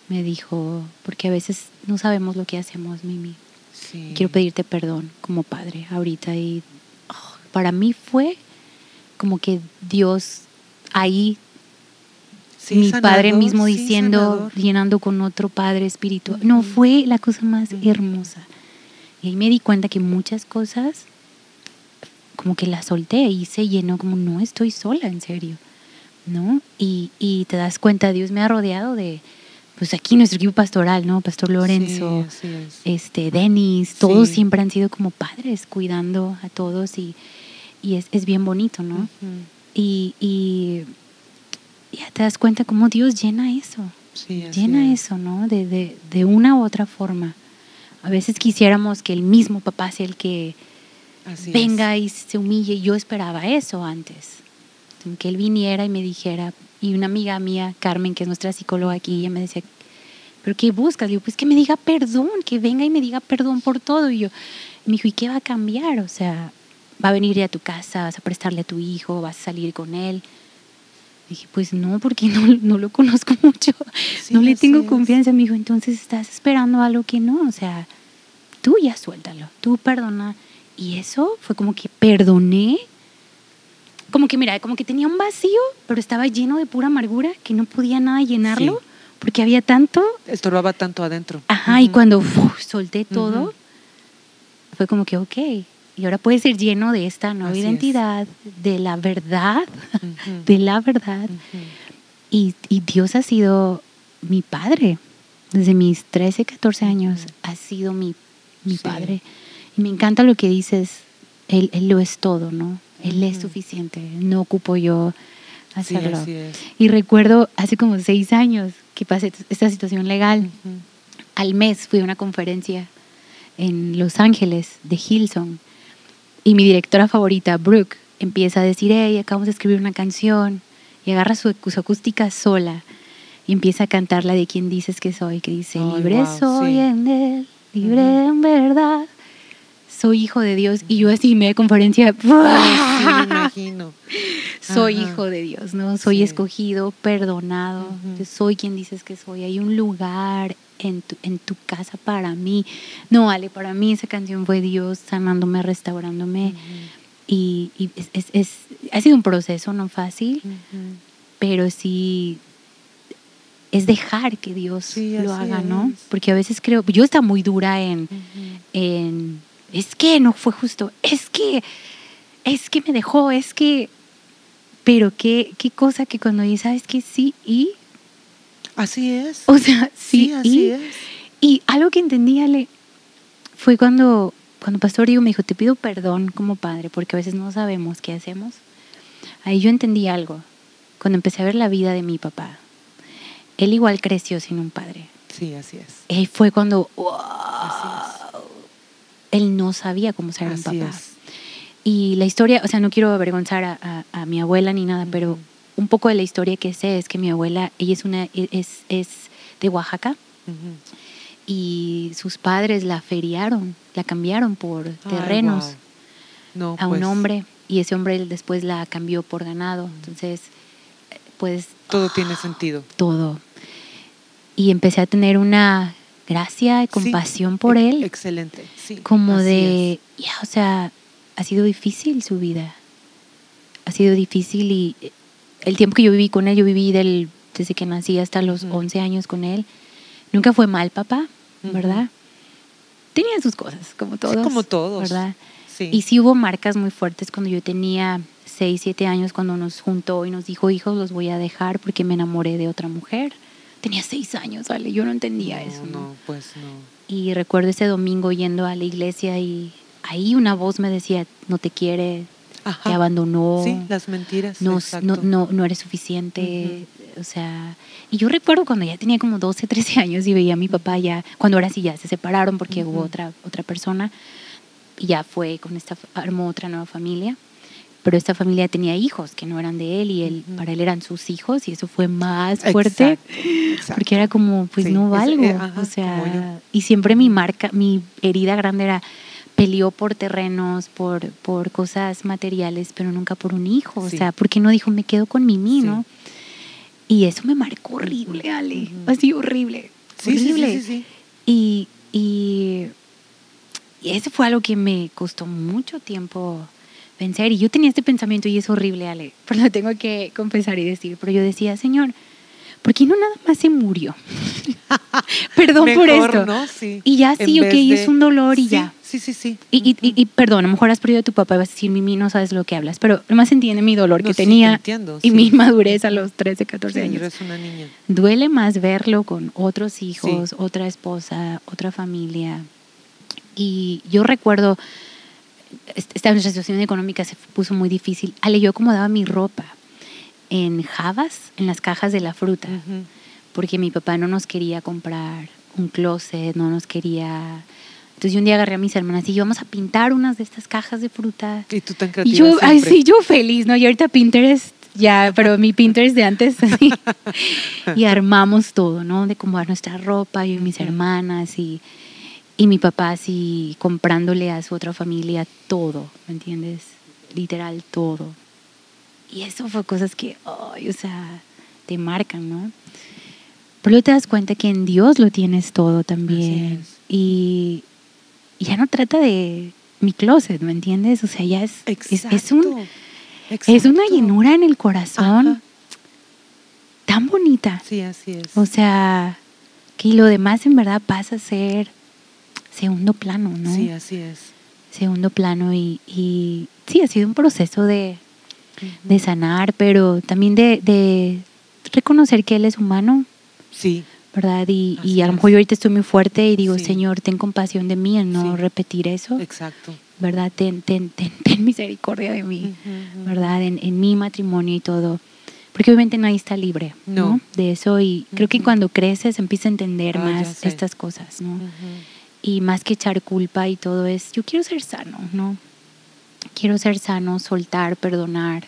Me dijo, porque a veces no sabemos lo que hacemos, Mimi. Quiero pedirte perdón como padre ahorita. Y oh, para mí fue como que Dios ahí mi padre mismo diciendo, llenando con otro padre espiritual. No, fue la cosa más hermosa. Y ahí me di cuenta que muchas cosas, como que las solté y se llenó como, no estoy sola, en serio. ¿No? Y, y te das cuenta, Dios me ha rodeado de, pues aquí nuestro equipo pastoral, ¿no? Pastor Lorenzo, este, Denis, todos siempre han sido como padres cuidando a todos y, y es, es, bien bonito, ¿no? y, y ya te das cuenta cómo Dios llena eso. llena eso, ¿no? De, de, de, una u otra forma. A veces quisiéramos que el mismo papá sea el que venga y se humille. Yo esperaba eso antes. Que él viniera y me dijera, y una amiga mía, Carmen, que es nuestra psicóloga aquí, ella me decía, ¿pero qué buscas? Yo, pues que me diga perdón, que venga y me diga perdón por todo. Y yo, me dijo, ¿y qué va a cambiar? O sea, va a venir a tu casa, vas a prestarle a tu hijo, vas a salir con él. Dije, pues no, porque no, no lo conozco mucho, no le tengo confianza. Me dijo, entonces estás esperando algo que no, o sea, tú ya suéltalo, tú perdona. Y eso fue como que perdoné, como que mira, como que tenía un vacío, pero estaba lleno de pura amargura que no podía nada llenarlo, porque había tanto... Estorbaba tanto adentro. Ajá, y cuando solté todo, fue como que, ok, y ahora puede ser lleno de esta nueva identidad, de la verdad, de la verdad. y, Dios ha sido mi padre. Desde mis 13, 14 años ha sido mi, mi padre. Y me encanta lo que dices, él, él lo es todo, ¿no? Él es suficiente, no ocupo yo hacerlo. y recuerdo hace como seis años que pasé esta situación legal. Al mes fui a una conferencia en Los Ángeles de Hilson y mi directora favorita, Brooke, empieza a decir, hey, acabamos de escribir una canción y agarra su, acústica sola y empieza a cantar la de quien dices que soy, que dice, libre soy en él, libre en verdad, soy hijo de Dios. Y yo así, me conferencia, me imagino. soy hijo de Dios, ¿no? Soy escogido, perdonado, soy quien dices que soy. Hay un lugar en tu, en tu casa para mí. No, Ale, para mí esa canción fue Dios sanándome, restaurándome. Y, es, es, ha sido un proceso no fácil, pero sí es dejar que Dios lo haga, ¿no? Porque a veces creo, yo está muy dura en, en, es que no fue justo, es que, es que me dejó, es que, pero qué, qué cosa que cuando dices, ¿sabes que Sí, y... Así es. O sea, sí, así y, es. Y algo que entendí, Ale, fue cuando, cuando Pastor Diego me dijo, te pido perdón como padre, porque a veces no sabemos qué hacemos. Ahí yo entendí algo, cuando empecé a ver la vida de mi papá, él igual creció sin un padre. Sí, así es. Y fue cuando él no sabía cómo ser un papá. Y la historia, o sea, no quiero avergonzar a, mi abuela ni nada, pero un poco de la historia que sé es que mi abuela, ella es, una, e, es, es de Oaxaca. Y sus padres la feriaron, la cambiaron por terrenos a un pues. hombre y ese hombre después la cambió por ganado. Entonces, pues... Todo tiene sentido. Todo y empecé a tener una gracia y compasión por él. Excelente, sí. Como de, ya, o sea, ha sido difícil su vida. Ha sido difícil y el tiempo que yo viví con él, yo viví del, desde que nací hasta los 11 años con él. Nunca fue mal papá, ¿verdad? Tenía sus cosas, como todos. como todos. ¿Verdad? Sí. Y sí hubo marcas muy fuertes cuando yo tenía 6, 7 años, cuando nos juntó y nos dijo, hijos, los voy a dejar porque me enamoré de otra mujer tenía seis años, ¿vale? Yo no entendía eso. No, pues no. Y recuerdo ese domingo yendo a la iglesia y ahí una voz me decía, no te quiere, te abandonó. Sí, las mentiras. No, no, no, eres suficiente. O sea, y yo recuerdo cuando ya tenía como 12, 13 años y veía a mi papá ya, cuando ahora sí ya se separaron porque hubo otra, otra persona y ya fue con esta, armó otra nueva familia pero esta familia tenía hijos que no eran de él y él, para él eran sus hijos y eso fue más fuerte porque era como, pues no valgo, eh, o sea, y siempre mi marca, mi herida grande era peleó por terrenos, por, por cosas materiales, pero nunca por un hijo, o sea, porque no dijo, me quedo con Mimi, ¿no? Y eso me marcó horrible, Ale, así horrible, horrible. Y, y, y eso fue algo que me costó mucho tiempo vencer. Y yo tenía este pensamiento y es horrible, Ale, pero lo tengo que confesar y decir. Pero yo decía, Señor, ¿por qué no nada más se murió? perdón por esto. Y ya sí, ok, es un dolor y ya. Sí, sí, sí. Y, y, y, perdón, a lo mejor has perdido a tu papá y vas a decir, Mimi, no sabes lo que hablas, pero más entiende mi dolor que tenía y mi madurez a los 13, 14 años. Eres una niña. Duele más verlo con otros hijos, otra esposa, otra familia. Y yo recuerdo esta situación económica se puso muy difícil. Ale, yo acomodaba mi ropa en jabas, en las cajas de la fruta, porque mi papá no nos quería comprar un closet, no nos quería... Entonces yo un día agarré a mis hermanas y yo vamos a pintar unas de estas cajas de fruta. Y tú tan creativa Y yo, ay, sí, yo feliz, ¿no? Y ahorita Pinterest, ya, pero mi Pinterest de antes, y armamos todo, ¿no? De acomodar nuestra ropa, yo y mis hermanas, y y mi papá así comprándole a su otra familia todo, ¿me entiendes? Literal todo. Y eso fue cosas que, ay, o sea, te marcan, ¿no? Pero luego te das cuenta que en Dios lo tienes todo también. Y, ya no trata de mi closet, ¿me entiendes? O sea, ya es, es, un, es una llenura en el corazón tan bonita. Sí, así es. O sea, que lo demás en verdad pasa a ser segundo plano, ¿no? Sí, así es. Segundo plano y, y sí, ha sido un proceso de, de sanar, pero también de, de, reconocer que Él es humano. Sí. ¿Verdad? Y, y a lo mejor yo ahorita estoy muy fuerte y digo, Señor, ten compasión de mí en no repetir eso. Exacto. ¿Verdad? Ten, ten, ten, misericordia de mí, ¿verdad? En, en, mi matrimonio y todo. Porque obviamente nadie está libre no. de eso y creo que cuando creces empiezas a entender ah, más estas cosas, ¿no? y más que echar culpa y todo es, yo quiero ser sano, ¿no? Quiero ser sano, soltar, perdonar.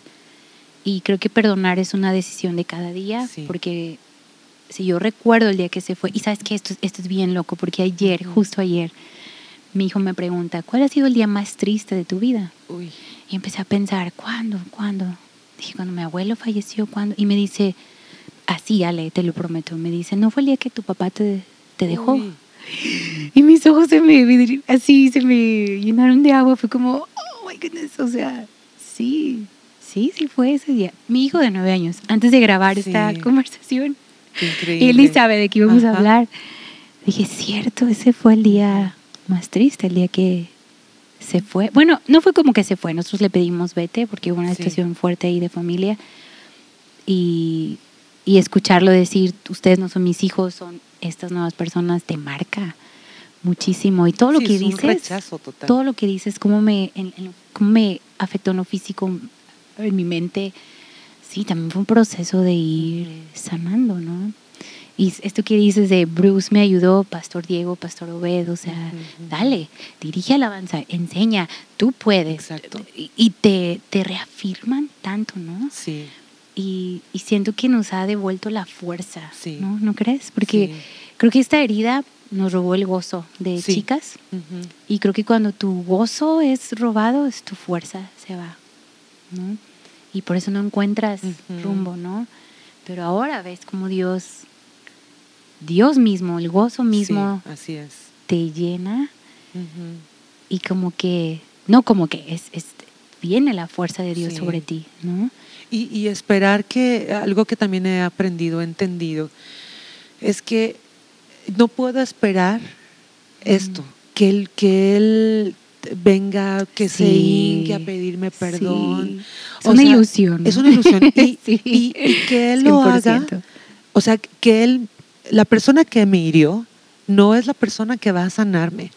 Y creo que perdonar es una decisión de cada día, porque si yo recuerdo el día que se fue, y sabes que esto, esto es bien loco, porque ayer, justo ayer, mi hijo me pregunta, ¿cuál ha sido el día más triste de tu vida? Y empecé a pensar, ¿cuándo? ¿Cuándo? Dije, cuando mi abuelo falleció, ¿cuándo? Y me dice, así, Ale, te lo prometo, me dice, ¿no fue el día que tu papá te, te dejó? Y mis ojos se me, así, se me llenaron de agua, fue como, oh my goodness, o sea, sí, sí, sí fue ese día. Mi hijo de nueve años, antes de grabar esta conversación, y él ni sabe de qué íbamos a hablar. Dije, cierto, ese fue el día más triste, el día que se fue. Bueno, no fue como que se fue, nosotros le pedimos vete porque hubo una situación fuerte ahí de familia. Y, y, escucharlo decir, ustedes no son mis hijos, son estas nuevas personas, te marca muchísimo. Y todo lo que dices, todo lo que dices, cómo me, cómo me afectó en lo físico, en mi mente, sí, también fue un proceso de ir sanando, ¿no? Y esto que dices de Bruce me ayudó, Pastor Diego, Pastor Obed, o sea, dale, dirige alabanza, enseña, tú puedes. Exacto. Y, te, te, reafirman tanto, ¿no? Sí. Y, y, siento que nos ha devuelto la fuerza, sí. ¿no? ¿No crees? Porque creo que esta herida nos robó el gozo de chicas. Y creo que cuando tu gozo es robado, es tu fuerza se va, ¿no? Y por eso no encuentras rumbo, ¿no? Pero ahora ves como Dios Dios mismo, el gozo mismo, así es. te llena y como que, no como que, es, es viene la fuerza de Dios sobre ti, ¿no? Y, esperar que, algo que también he aprendido, entendido, es que no puedo esperar esto, que él, que él venga, que se hinque a pedirme perdón. Es una ilusión. Es una ilusión. Y, y que él lo haga, o sea, que él la persona que me hirió no es la persona que va a sanarme.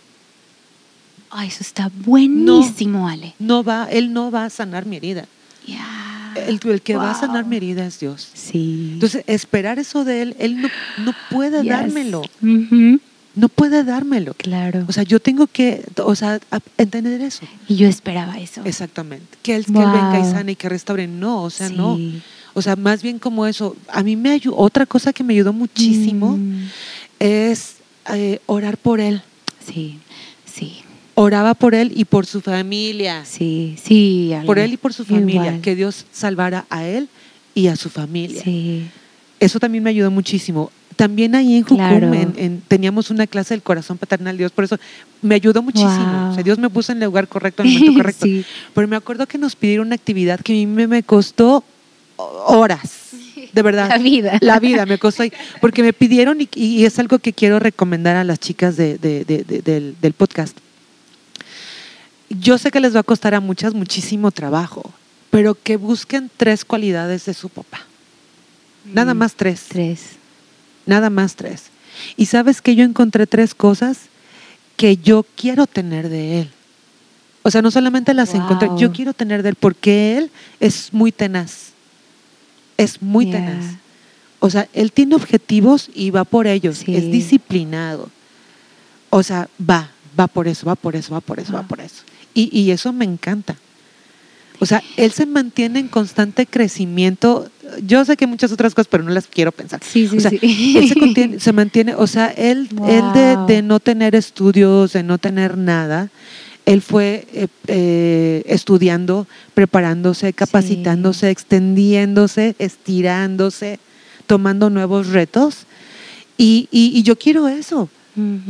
Ay, eso está buenísimo, Ale. No va, él no va a sanar mi herida. El, que va a sanar mi herida es Dios. Sí. Entonces, esperar eso de él, él no, puede dármelo. No puede dármelo. Claro. O sea, yo tengo que, o sea, entender eso. Y yo esperaba eso. Exactamente. Que él, que él venga y sane y que restaure. No, o sea, no. O sea, más bien como eso. A mí me ayudó, otra cosa que me ayudó muchísimo mm. es eh, orar por él. Sí, sí. Oraba por él y por su familia. Sí, sí. Por él y por su familia. Que Dios salvara a él y a su familia. Sí. Eso también me ayudó muchísimo. También ahí en Jucum teníamos una clase del corazón paternal Dios, por eso me ayudó muchísimo. O sea, Dios me puso en el lugar correcto, en el momento correcto. sí. Pero me acuerdo que nos pidieron una actividad que a mí me costó horas, de verdad. La vida. La vida me costó. Porque me pidieron, y, es algo que quiero recomendar a las chicas del, del, podcast. Yo sé que les va a costar a muchas muchísimo trabajo, pero que busquen tres cualidades de su papá. Nada mm, más tres. Tres. Nada más tres. Y sabes que yo encontré tres cosas que yo quiero tener de él. O sea, no solamente las encontré, yo quiero tener de él porque él es muy tenaz es muy tenaz. O sea, él tiene objetivos y va por ellos, es disciplinado. O sea, va, va por eso, va por eso, va por eso, va por eso. Y, y, eso me encanta. O sea, él se mantiene en constante crecimiento. Yo sé que muchas otras cosas, pero no las quiero pensar. Sí, sí, o sea, él se, se, mantiene, o sea, él, él de, de, no tener estudios, de no tener nada, él fue eh, eh, estudiando, preparándose, capacitándose, extendiéndose, estirándose, tomando nuevos retos. Y, yo quiero eso.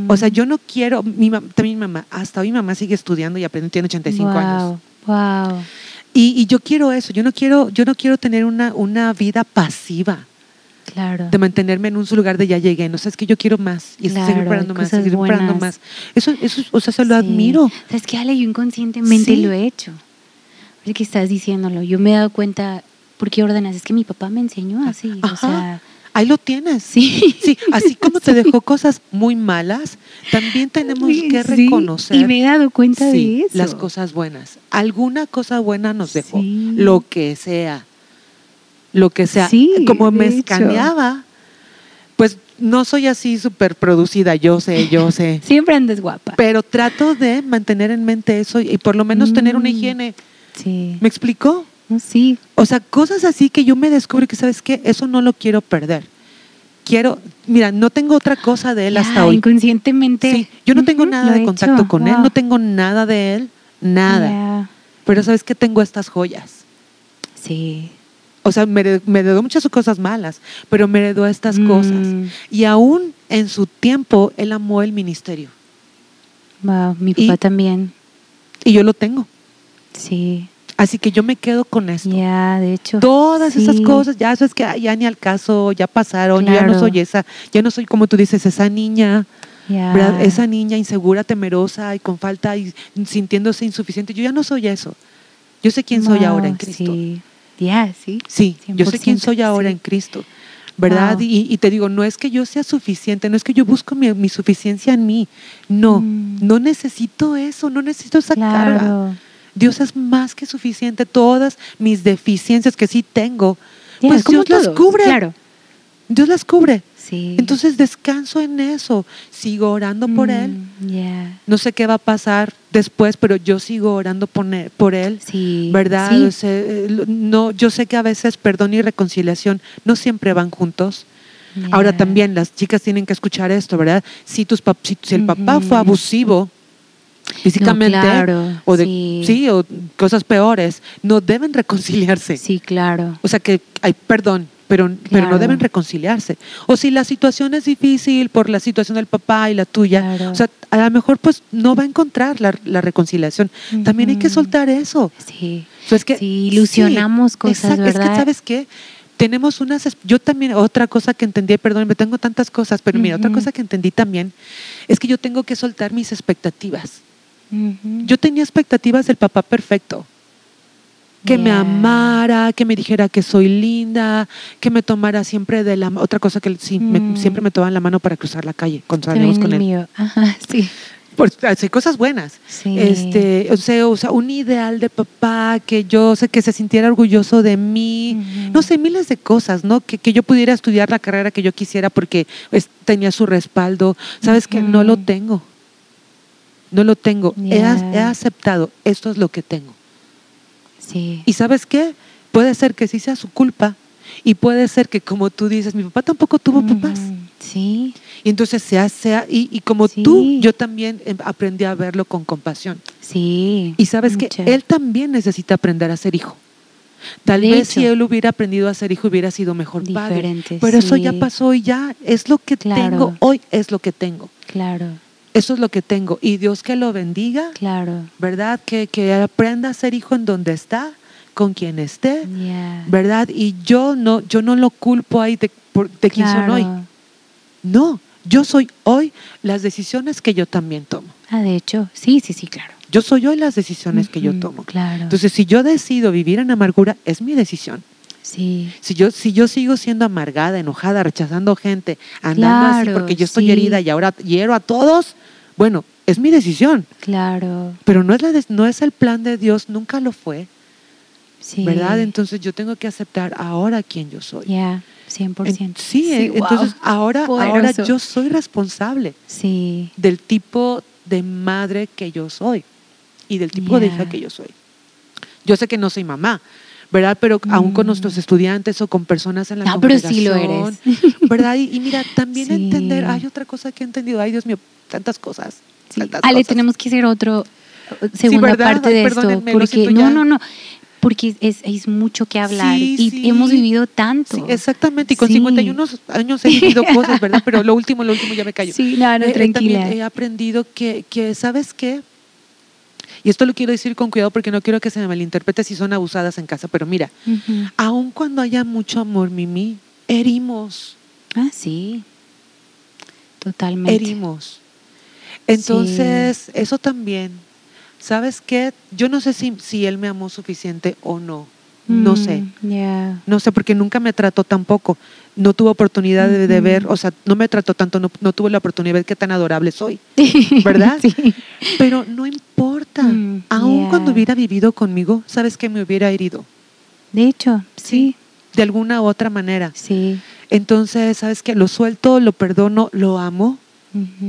O sea, yo no quiero, mi, también mi mamá, hasta hoy mi mamá sigue estudiando y aprendiendo, tiene 85 años. Wow. Y, y, yo quiero eso, yo no quiero, yo no quiero tener una, una vida pasiva. Claro. De mantenerme en un lugar de ya llegué. No sé, es que yo quiero más. Y seguir preparando más, seguir preparando más. Eso, eso, o sea, se lo admiro. ¿Sabes que Ale? Yo inconscientemente lo he hecho. Ahora que estás diciéndolo, yo me he dado cuenta, ¿por qué ordenas? Es que mi papá me enseñó así. O sea, Ahí lo tienes. Sí. sí. Así como te dejó cosas muy malas, también tenemos que reconocer. Y me he dado cuenta de eso. Las cosas buenas. Alguna cosa buena nos dejó. Lo que sea lo que sea. Como me escaneaba, pues no soy así súper producida, yo sé, yo sé. Siempre andes guapa. Pero trato de mantener en mente eso y por lo menos tener una mm, higiene. Sí. ¿Me explicó? Sí. O sea, cosas así que yo me descubro que, ¿sabes qué? Eso no lo quiero perder. quiero, mira, no tengo otra cosa de él hasta hoy. Inconscientemente. Sí, yo no tengo nada de contacto con él, no tengo nada de él, nada. Pero sabes que tengo estas joyas. Sí. O sea, me, heredó muchas cosas malas, pero me heredó estas cosas. Mm. Y aún en su tiempo, él amó el ministerio. Wow, mi papá también. Y yo lo tengo. Sí. Así que yo me quedo con esto. Ya, de hecho. Todas esas cosas, ya eso es que ya ni al caso, ya pasaron, ya no soy esa, ya no soy como tú dices, esa niña, esa niña insegura, temerosa y con falta y sintiéndose insuficiente. Yo ya no soy eso. Yo sé quién soy ahora en Cristo. Sí, ya, sí. Sí, yo sé quién soy ahora en Cristo. ¿Verdad? Y, te digo, no es que yo sea suficiente, no es que yo busco mi, suficiencia en mí. No, mm. no necesito eso, no necesito esa carga. Dios es más que suficiente. Todas mis deficiencias que sí tengo, pues Dios las cubre. Claro. Dios las cubre. Sí. Entonces descanso en eso, sigo orando por Él. Mm, no sé qué va a pasar después, pero yo sigo orando por, Él. Sí. ¿Verdad? Eh, no, yo sé que a veces perdón y reconciliación no siempre van juntos. Ahora también las chicas tienen que escuchar esto, ¿verdad? Si, tus si, el papá fue abusivo, físicamente o de sí. o cosas peores no deben reconciliarse. Sí claro. O sea que hay perdón pero, pero no deben reconciliarse. O si la situación es difícil por la situación del papá y la tuya o sea a lo mejor pues no va a encontrar la, reconciliación. También hay que soltar eso. Sí. Es que sí, ilusionamos cosas verdad es que sabes qué tenemos unas yo también otra cosa que entendí perdón me tengo tantas cosas pero mira otra cosa que entendí también es que yo tengo que soltar mis expectativas yo tenía expectativas del papá perfecto. Que me amara, que me dijera que soy linda, que me tomara siempre de la otra cosa que sí, mm. siempre me tomaba la mano para cruzar la calle cuando salíamos con él. Ajá, sí. Pues, hay cosas buenas. Este, o sea, o sea, un ideal de papá que yo sé que se sintiera orgulloso de mí. No sé, miles de cosas, ¿no? Que, que, yo pudiera estudiar la carrera que yo quisiera porque tenía su respaldo. Sabes que no lo tengo no lo tengo, he, aceptado, esto es lo que tengo. Sí. Y sabes qué, puede ser que sí sea su culpa y puede ser que como tú dices, mi papá tampoco tuvo papás. Sí. Y entonces sea, sea, y, y como tú, yo también em, aprendí a verlo con compasión. Sí. Y sabes que él también necesita aprender a ser hijo. Tal vez si él hubiera aprendido a ser hijo hubiera sido mejor Diferente, padre. Pero eso ya pasó y ya es lo que tengo hoy, es lo que tengo. Claro. Eso es lo que tengo. Y Dios que lo bendiga. Claro. ¿Verdad? Que, que aprenda a ser hijo en donde está, con quien esté. ¿Verdad? Y yo no, yo no lo culpo ahí de, de quién son hoy. No, yo soy hoy las decisiones que yo también tomo. Ah, de hecho, sí, sí, sí, claro. Yo soy hoy las decisiones que yo tomo. Claro. Entonces, si yo decido vivir en amargura, es mi decisión. Sí. Si yo, si yo sigo siendo amargada, enojada, rechazando gente, andando así porque yo estoy herida y ahora hiero a todos, bueno, es mi decisión. Claro. Pero no es, la no es el plan de Dios, nunca lo fue. Sí. ¿Verdad? Entonces yo tengo que aceptar ahora quién yo soy. Ya, 100%. sí, entonces ahora, ahora yo soy responsable sí. del tipo de madre que yo soy y del tipo de hija que yo soy. Yo sé que no soy mamá, ¿verdad? Pero aún con nuestros mm. estudiantes o con personas en la no, pero sí lo eres. ¿verdad? Y, mira, también entender, hay otra cosa que he entendido, ay Dios mío, tantas cosas. Ale, tenemos que hacer otro segunda parte de esto, porque no, no, no, porque es, es mucho que hablar y hemos vivido tanto. exactamente, y con 51 años he vivido cosas, ¿verdad? Pero lo último, lo último ya me callo. Sí, no, no, tranquila. he aprendido que, que, ¿sabes qué? Y esto lo quiero decir con cuidado porque no quiero que se me malinterprete si son abusadas en casa, pero mira, aun cuando haya mucho amor, Mimi, herimos. Ah, sí. Totalmente. Herimos. Entonces, eso también, ¿sabes qué? Yo no sé si, si él me amó suficiente o no. No sé. Mm, no sé, porque nunca me trató tampoco. No tuve oportunidad de, ver, o sea, no me trató tanto, no, no, tuve la oportunidad de ver qué tan adorable soy. ¿Verdad? sí. Pero no importa. Mm, Aún cuando hubiera vivido conmigo, ¿sabes que me hubiera herido? De hecho, sí. De alguna u otra manera. Sí. Entonces, ¿sabes qué? Lo suelto, lo perdono, lo amo.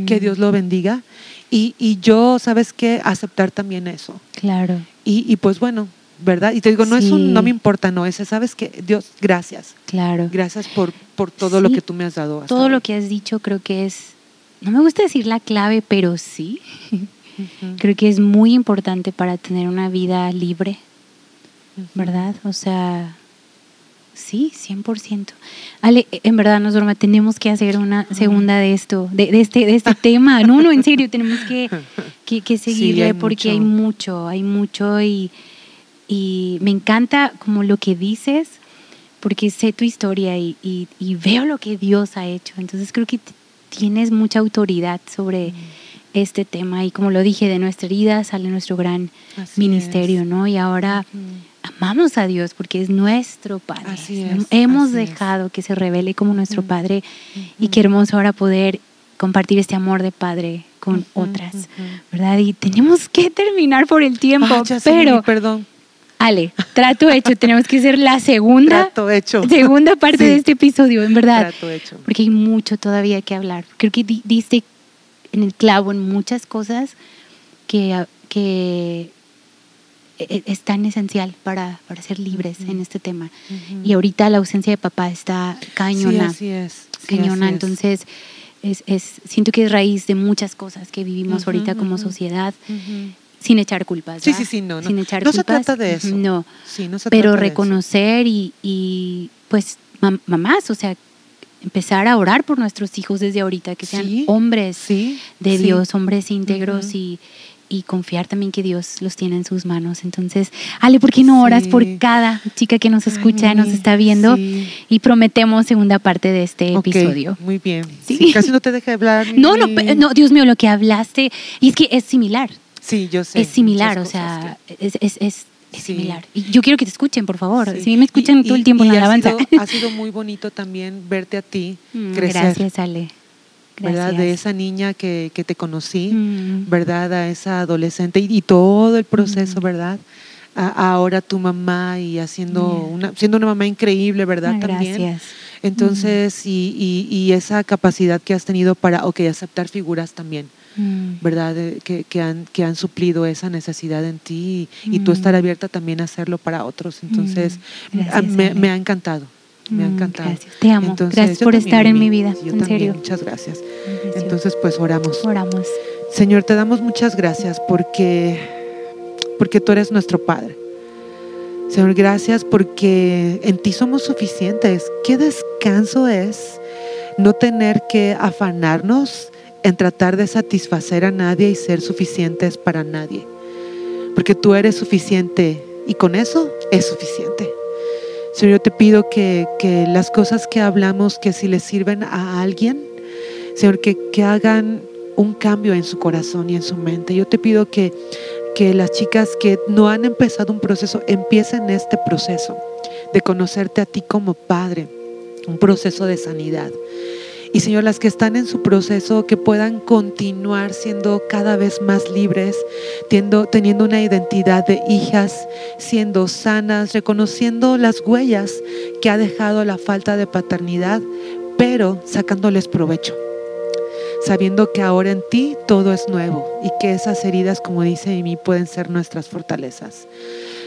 Que Dios lo bendiga. Y, y yo, ¿sabes qué? Aceptar también eso. Claro. Y, y pues bueno, ¿verdad? Y te digo, no es un, no me importa, no, ese, ¿sabes que Dios, gracias. Claro. Gracias por, por todo lo que tú me has dado. todo lo que has dicho creo que es, no me gusta decir la clave, pero sí. Creo que es muy importante para tener una vida libre, ¿verdad? O sea, sí, 100%. Ale, en verdad, Norma, tenemos que hacer una segunda de esto, de, este, de este tema. No, no, en serio, tenemos que, que, seguirle porque hay mucho, hay mucho y, y me encanta como lo que dices, porque sé tu historia y, y, veo lo que Dios ha hecho. Entonces creo que tienes mucha autoridad sobre este tema y como lo dije, de nuestra herida sale nuestro gran ministerio, ¿no? Y ahora amamos a Dios porque es nuestro Padre. Hemos dejado que se revele como nuestro Padre y queremos ahora poder compartir este amor de Padre con otras, ¿verdad? Y tenemos que terminar por el tiempo, pero... perdón. Ale, trato hecho. Tenemos que ser la segunda, segunda parte de este episodio, en verdad. Trato hecho. Porque hay mucho todavía que hablar. Creo que diste en el clavo en muchas cosas que, que e, e, es tan esencial para, para ser libres en este tema. Y ahorita la ausencia de papá está cañona. Sí, así es. cañona. Entonces, es, es, siento que es raíz de muchas cosas que vivimos ahorita como sociedad. Sin echar culpas. Sí, sí, sí, no. Sin echar no culpas. se trata de eso. No. Sí, no se pero trata reconocer y, y, pues mamás, o sea, empezar a orar por nuestros hijos desde ahorita, que sean hombres de Dios, hombres íntegros y, y, confiar también que Dios los tiene en sus manos. Entonces, Ale, ¿por qué no oras por cada chica que nos escucha, nos está viendo? Y prometemos segunda parte de este episodio. Muy bien. casi no te dejé hablar. no, no, no, Dios mío, lo que hablaste, y es que es similar. Sí, yo sé. Es similar, o sea, es, es, es es similar. Y yo quiero que te escuchen, por favor. Si me escuchan todo el tiempo en la alabanza. Ha sido, ha sido, muy bonito también verte a ti mm, crecer. Gracias, Ale. Gracias. ¿Verdad? De esa niña que, que te conocí, mm. ¿verdad? A esa adolescente y, todo el proceso, mm. ¿verdad? ahora tu mamá y haciendo una, siendo una mamá increíble, ¿verdad? Ah, también. Gracias. Entonces, y, y, y, esa capacidad que has tenido para, ok, aceptar figuras también. Mm. ¿verdad? Que, que, han, que han suplido esa necesidad en ti y, tú estar mm. abierta también a hacerlo para otros. Entonces, mm. me, ha encantado. Me ha encantado. Gracias. Te amo. gracias por estar en mi vida. en serio. Muchas gracias. Entonces, pues oramos. Oramos. Señor, te damos muchas gracias porque, porque tú eres nuestro Padre. Señor, gracias porque en ti somos suficientes. Qué descanso es no tener que afanarnos en tratar de satisfacer a nadie y ser suficientes para nadie. Porque tú eres suficiente y con eso es suficiente. Señor, yo te pido que, las cosas que hablamos, que si le sirven a alguien, Señor, que, que hagan un cambio en su corazón y en su mente. Yo te pido que, que las chicas que no han empezado un proceso empiecen este proceso de conocerte a ti como Padre, un proceso de sanidad. Y Señor, las que están en su proceso, que puedan continuar siendo cada vez más libres, teniendo, teniendo una identidad de hijas, siendo sanas, reconociendo las huellas que ha dejado la falta de paternidad, pero sacándoles provecho sabiendo que ahora en ti todo es nuevo y que esas heridas, como dice mí, pueden ser nuestras fortalezas.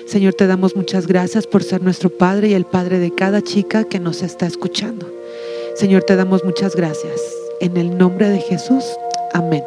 Señor, te damos muchas gracias por ser nuestro Padre y el Padre de cada chica que nos está escuchando. Señor, te damos muchas gracias. En el nombre de Jesús. Amén.